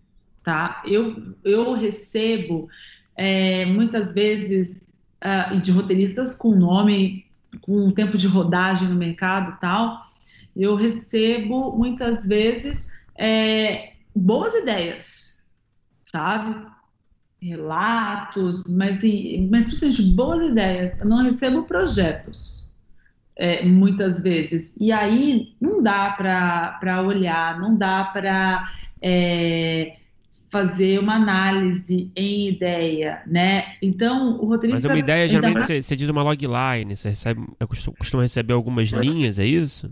tá? Eu, eu recebo é, muitas vezes uh, de roteiristas com nome, com tempo de rodagem no mercado tal, eu recebo muitas vezes é, boas ideias, sabe? Relatos, mas, mas principalmente boas ideias. Eu não recebo projetos é, muitas vezes. E aí não dá para olhar, não dá para é, fazer uma análise em ideia, né? Então, o roteirista... Mas uma ideia, geralmente, você, você diz uma logline, você recebe, costuma receber algumas linhas, é isso?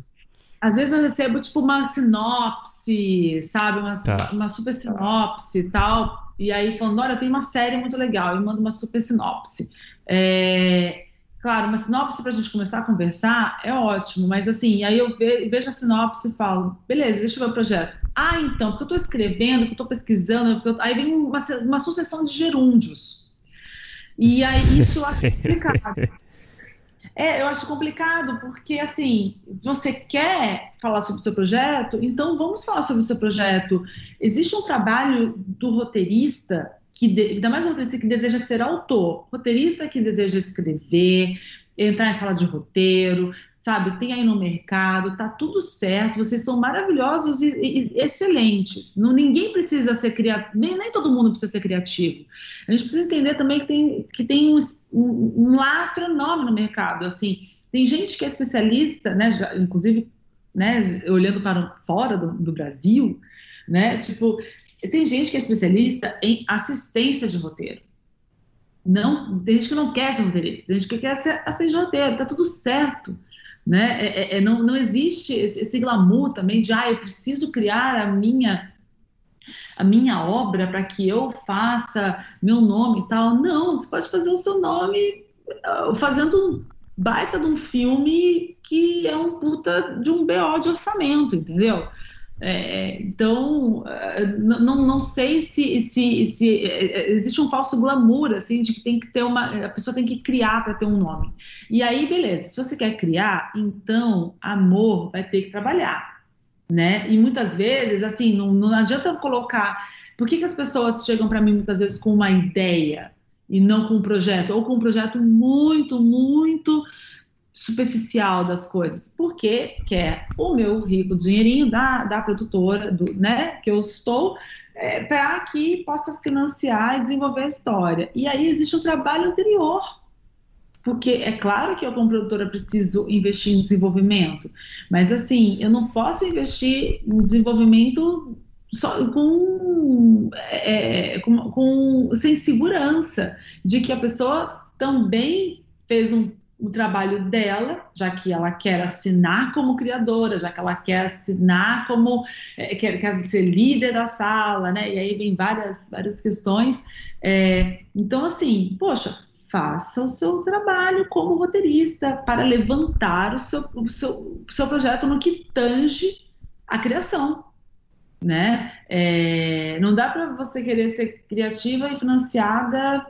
Às vezes eu recebo, tipo, uma sinopse, sabe? Uma, tá. uma super sinopse e tal. E aí, falando, olha, eu tenho uma série muito legal. Eu mando uma super sinopse. É... Claro, uma sinopse para a gente começar a conversar é ótimo, mas assim, aí eu vejo a sinopse e falo, beleza, deixa eu ver o projeto. Ah, então, porque eu estou escrevendo, porque eu estou pesquisando, eu... aí vem uma, uma, sucessão de gerúndios. E aí isso acho complicado. É, eu acho complicado, porque assim, você quer falar sobre o seu projeto, então vamos falar sobre o seu projeto. Existe um trabalho do roteirista que ainda mais um roteirista que deseja ser autor, roteirista que deseja escrever, entrar em sala de roteiro, sabe? Tem aí no mercado, tá tudo certo, vocês são maravilhosos e, e, e excelentes. Não, ninguém precisa ser criativo, nem, nem todo mundo precisa ser criativo. A gente precisa entender também que tem, que tem um, um, um lastro enorme no mercado. Assim, tem gente que é especialista, né? Já, inclusive, né? Olhando para fora do, do Brasil, né? Tipo, tem gente que é especialista em assistência de roteiro. Não, tem gente que não quer ser roteirista, tem gente que quer ser assistente de roteiro, tá tudo certo. Né? É, é, é, não, não existe esse, glamour também de, ah, eu preciso criar a minha a minha obra para que eu faça meu nome e tal. Não, você pode fazer o seu nome uh, fazendo um baita de um filme que é um puta de um BO de orçamento, entendeu? É, então, é, não, não sei se, se, se é, é, existe um falso glamour, assim, de que tem que ter uma. A pessoa tem que criar para ter um nome. E aí, beleza, se você quer criar, então amor vai ter que trabalhar, né? E muitas vezes, assim, não, não adianta colocar. Por que, que as pessoas chegam para mim muitas vezes com uma ideia e não com um projeto? Ou com um projeto muito, muito superficial das coisas, porque quer o meu rico dinheirinho da, da produtora, do, né, que eu estou, é, para que possa financiar e desenvolver a história. E aí existe um trabalho anterior, porque é claro que eu, como produtora, preciso investir em desenvolvimento, mas assim, eu não posso investir em desenvolvimento só com, é, com, com, sem segurança de que a pessoa também fez um o trabalho dela, já que ela quer assinar como criadora, já que ela quer assinar como é, quer, quer ser líder da sala, né? E aí vem várias várias questões. É, então, assim, poxa, faça o seu trabalho como roteirista para levantar o seu, o seu, o seu projeto no que tange a criação. Né? É, não dá para você querer ser criativa e financiada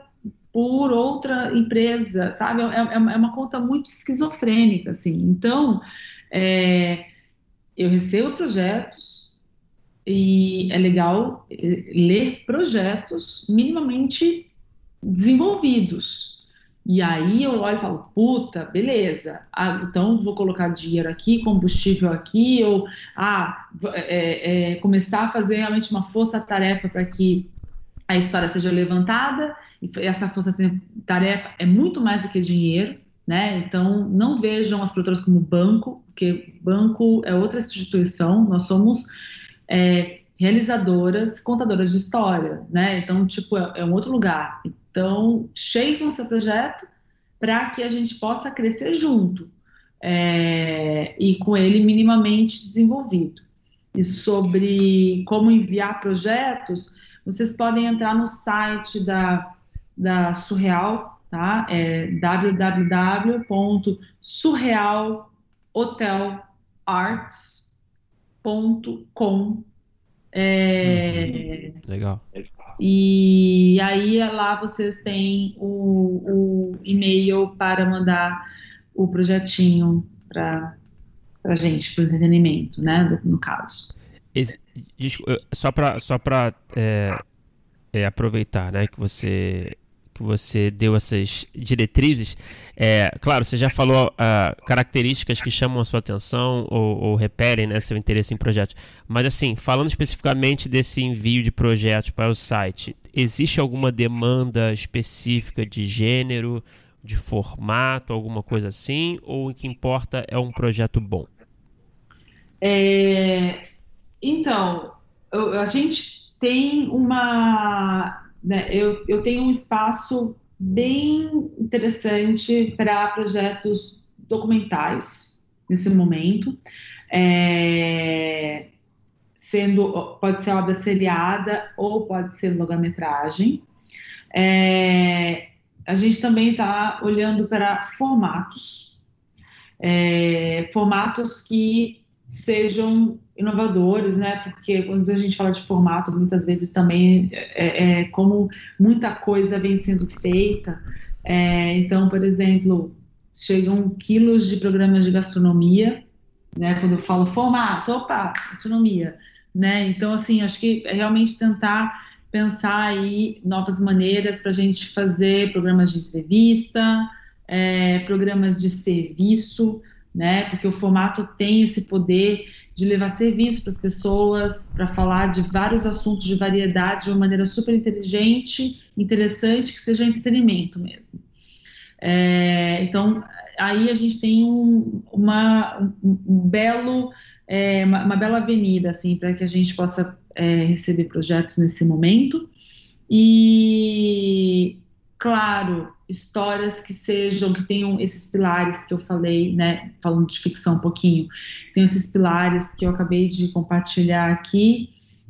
por outra empresa, sabe? É, é, é, uma conta muito esquizofrênica, assim. Então, é, eu recebo projetos e é legal é, ler projetos minimamente desenvolvidos. E aí eu olho e falo, puta, beleza, ah, então vou colocar dinheiro aqui, combustível aqui, ou ah, é, é, começar a fazer realmente uma força-tarefa para que a história seja levantada essa força-tarefa é muito mais do que dinheiro, né? Então, não vejam as produtoras como banco, porque banco é outra instituição, nós somos é, realizadoras, contadoras de história, né? Então, tipo, é, é um outro lugar. Então, chegue com seu projeto para que a gente possa crescer junto é, e com ele minimamente desenvolvido. E sobre como enviar projetos, vocês podem entrar no site da da Surreal, tá? É www.surrealhotelarts.com. É, Legal. E aí lá vocês têm o, o e-mail para mandar o projetinho para a gente, para o entretenimento, né? No caso. Esse, só para só é, é, aproveitar, né, que você que você deu essas diretrizes. É, claro, você já falou uh, características que chamam a sua atenção ou, ou reperem né, seu interesse em projetos. Mas, assim, falando especificamente desse envio de projetos para o site, existe alguma demanda específica de gênero, de formato, alguma coisa assim? Ou o que importa é um projeto bom? É, então, a gente tem uma né, eu, eu tenho um espaço bem interessante para projetos documentais nesse momento. É, sendo pode ser obra seriada ou pode ser longa-metragem. É, a gente também está olhando para formatos, é, formatos que sejam inovadores, né? Porque quando a gente fala de formato, muitas vezes também é, é como muita coisa vem sendo feita. É, então, por exemplo, chegam quilos de programas de gastronomia, né? Quando eu falo formato, opa, gastronomia, né? Então, assim, acho que é realmente tentar pensar aí novas maneiras para a gente fazer programas de entrevista, é, programas de serviço, né? Porque o formato tem esse poder de levar serviço para as pessoas, para falar de vários assuntos de variedade de uma maneira super inteligente, interessante, que seja entretenimento mesmo. É, então, aí a gente tem um, uma, um, belo, é, uma, uma, bela avenida, assim, para que a gente possa é, receber projetos nesse momento. E, claro, histórias que sejam, que tenham esses pilares que eu falei, né, falando de ficção um pouquinho, tem esses pilares que eu acabei de compartilhar aqui,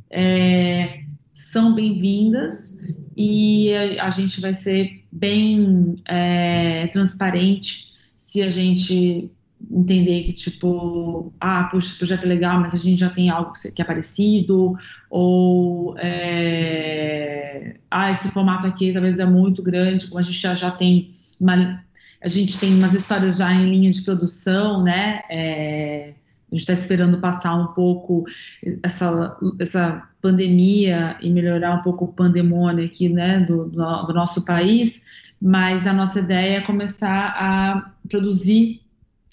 é, são bem-vindas e a, a, gente vai ser bem é, transparente se a gente entender que, tipo, ah, puxa, projeto é legal, mas a gente já tem algo que é parecido, ou, é, ah, esse formato aqui talvez é muito grande, como a gente já, já tem uma, a gente tem umas histórias já em linha de produção, né, é, a gente está esperando passar um pouco essa, essa pandemia e melhorar um pouco o pandemônio aqui, né, do, do nosso país, mas a nossa ideia é começar a produzir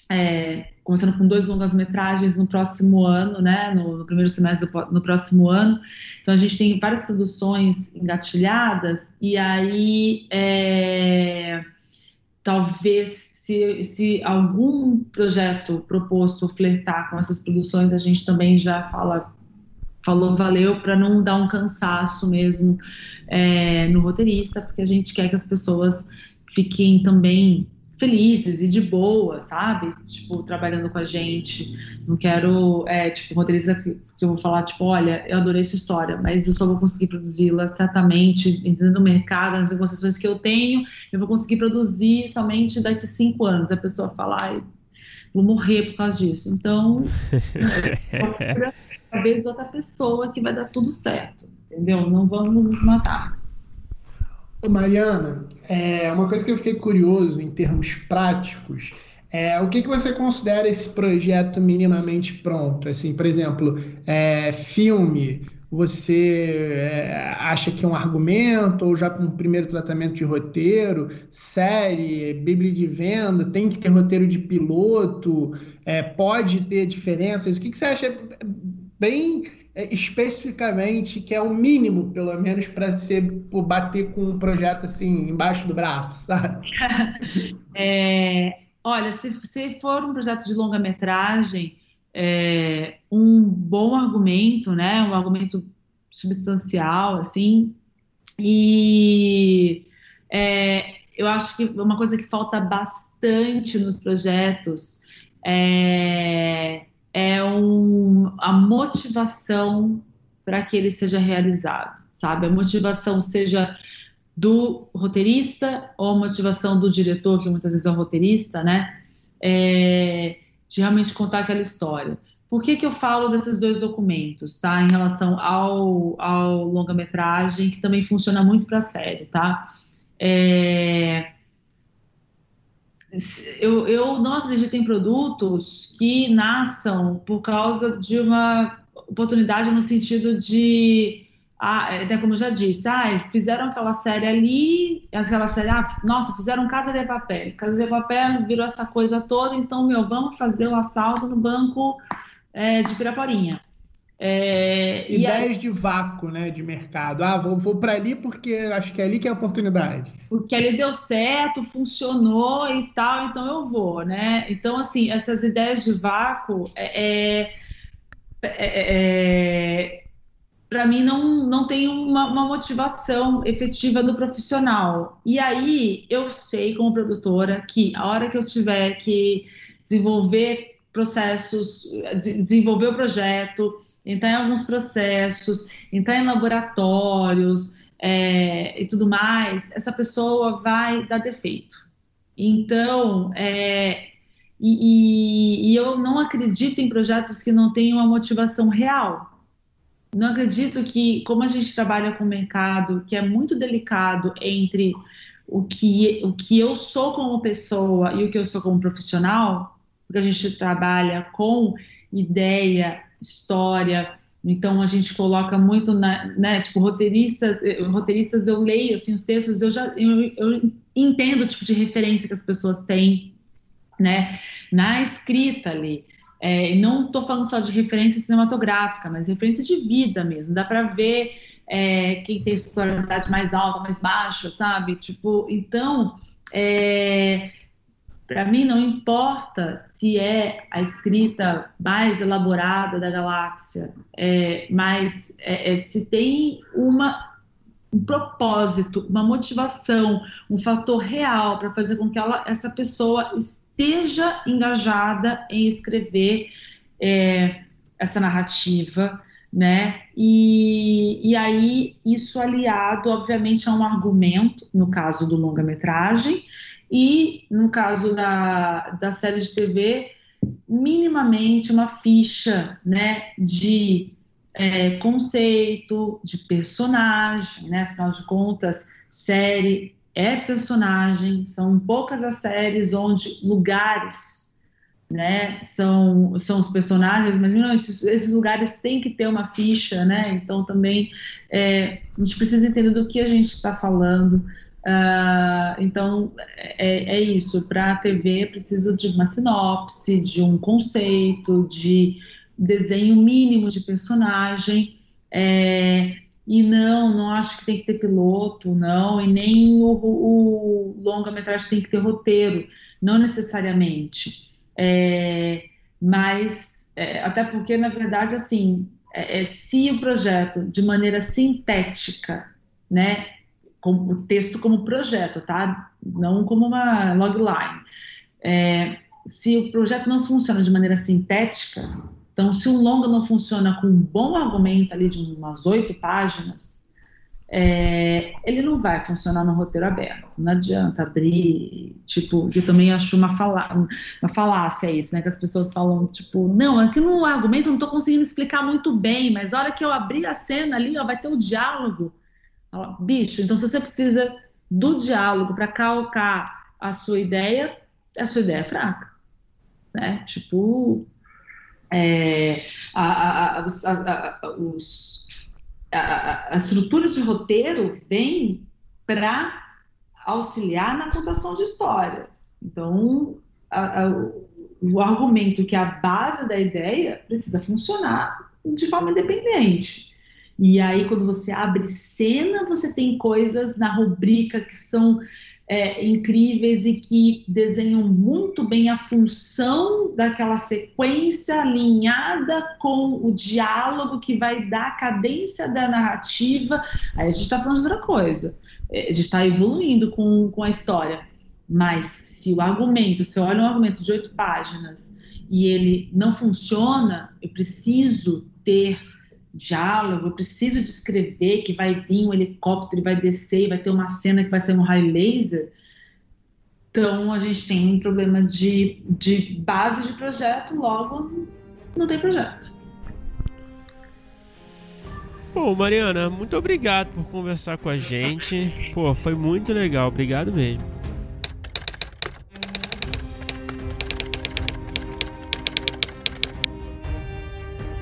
é, começando com dois longas-metragens no próximo ano, né, no, no, primeiro semestre do no próximo ano. Então a gente tem várias produções engatilhadas e aí é, talvez se, se algum projeto proposto flertar com essas produções, a gente também já fala falou valeu para não dar um cansaço mesmo é, no roteirista, porque a gente quer que as pessoas fiquem também felizes e de boa, sabe? Tipo, trabalhando com a gente. Não quero, é, tipo, roteirista que, eu vou falar, tipo, olha, eu adorei essa história, mas eu só vou conseguir produzi-la certamente, entendendo o mercado, as negociações que eu tenho, eu vou conseguir produzir somente daqui a cinco anos. A pessoa fala, ai, vou morrer por causa disso. Então, talvez outra pessoa que vai dar tudo certo, entendeu? Não vamos nos matar. Mariana, é, uma coisa que eu fiquei curioso em termos práticos é, o que, que você considera esse projeto minimamente pronto? Assim, por exemplo, é, filme, você é, acha que é um argumento ou já com um primeiro tratamento de roteiro? Série, bíblia de venda, tem que ter roteiro de piloto? É, pode ter diferenças? O que, que você acha bem é, especificamente, que é o mínimo, pelo menos, para ser por bater com um projeto assim embaixo do braço, sabe? é, olha, se, se for um projeto de longa-metragem, é, um bom argumento, né? Um argumento substancial, assim, e é, eu acho que uma coisa que falta bastante nos projetos é é um, a motivação para que ele seja realizado, sabe? A motivação seja do roteirista ou a motivação do diretor, que muitas vezes é o roteirista, né? É, de realmente contar aquela história. Por que, que eu falo desses dois documentos, tá? Em relação ao, ao longa-metragem, que também funciona muito para a série, tá? É, eu, eu não acredito em produtos que nasçam por causa de uma oportunidade no sentido de ah, até como eu já disse, ah, fizeram aquela série ali, aquela série, ah, nossa, fizeram Casa de Papel. Casa de Papel virou essa coisa toda, então, meu, vamos fazer o assalto no banco é, de Piraporinha. É, Ideias aí, de vácuo, né, de mercado. Ah, vou, vou para ali porque acho que é ali que é a oportunidade. Porque ali deu certo, funcionou e tal, então eu vou, né? Então, assim, essas ideias de vácuo, é, é, é, é para mim não, não tem uma, uma motivação efetiva do profissional. E aí eu sei, como produtora, que a hora que eu tiver que desenvolver processos, desenvolver o projeto, entrar em alguns processos, entrar em laboratórios é, e tudo mais, essa pessoa vai dar defeito. Então, é, e, e, e eu não acredito em projetos que não tenham uma motivação real. Não acredito que, como a gente trabalha com o mercado, que é muito delicado entre o que, o que eu sou como pessoa e o que eu sou como profissional, porque a gente trabalha com ideia, história, então a gente coloca muito na, né, tipo, roteiristas, eh, roteiristas eu leio assim os textos, eu já eu, eu entendo o tipo de referência que as pessoas têm, né, na escrita ali. É, não estou falando só de referência cinematográfica, mas referência de vida mesmo. Dá para ver é, quem tem escolaridade mais alta, mais baixa, sabe? Tipo, então é, para mim, não importa se é a escrita mais elaborada da galáxia, é, mas é, é, se tem uma, um propósito, uma motivação, um fator real para fazer com que ela, essa pessoa esteja engajada em escrever é, essa narrativa, né? E, e aí, isso aliado, obviamente, a um argumento, no caso do longa-metragem, e, no caso da, da série de TV, minimamente uma ficha né, de é, conceito, de personagem, né? afinal de contas, série é personagem, são poucas as séries onde lugares né, são, são os personagens, mas não, esses, esses, lugares têm que ter uma ficha, né? Então também é, a gente precisa entender do que a gente está falando, Uh, então, é, é isso. Para a TV, preciso de uma sinopse, de um conceito, de desenho mínimo de personagem. É, e não, não acho que tem que ter piloto, não, e nem o, o longa-metragem tem que ter roteiro, não necessariamente. É, mas, é, até porque, na verdade, assim, é, é se o projeto, de maneira sintética, né, com o texto como projeto, tá? Não como uma logline. É, se o projeto não funciona de maneira sintética, então, se um longa não funciona com um bom argumento ali de umas oito páginas, é, ele não vai funcionar no roteiro aberto. Não adianta abrir, tipo, eu também acho uma, fala, uma falácia isso, né? Que as pessoas falam, tipo, não, aqui no argumento eu não estou conseguindo explicar muito bem, mas a hora que eu abrir a cena ali, ó, vai ter o um diálogo. Bicho, então se você precisa do diálogo para calcar a sua ideia, a sua ideia é fraca. Né? Tipo, é, a, a, a, os, a, estrutura de roteiro vem para auxiliar na contação de histórias. Então, o argumento que é a base da ideia precisa funcionar de forma independente. E aí, quando você abre cena, você tem coisas na rubrica que são é, incríveis e que desenham muito bem a função daquela sequência alinhada com o diálogo que vai dar a cadência da narrativa. Aí a gente está falando de outra coisa. É, a gente está evoluindo com, com a história. Mas se o argumento, se eu olho um argumento de oito páginas e ele não funciona, eu preciso ter diálogo, eu preciso descrever que vai vir um helicóptero e vai descer e vai ter uma cena que vai ser um raio laser. Então a gente tem um problema de, de base de projeto, logo não tem projeto. Bom, Mariana, muito obrigado por conversar com a gente. Pô, foi muito legal, obrigado mesmo.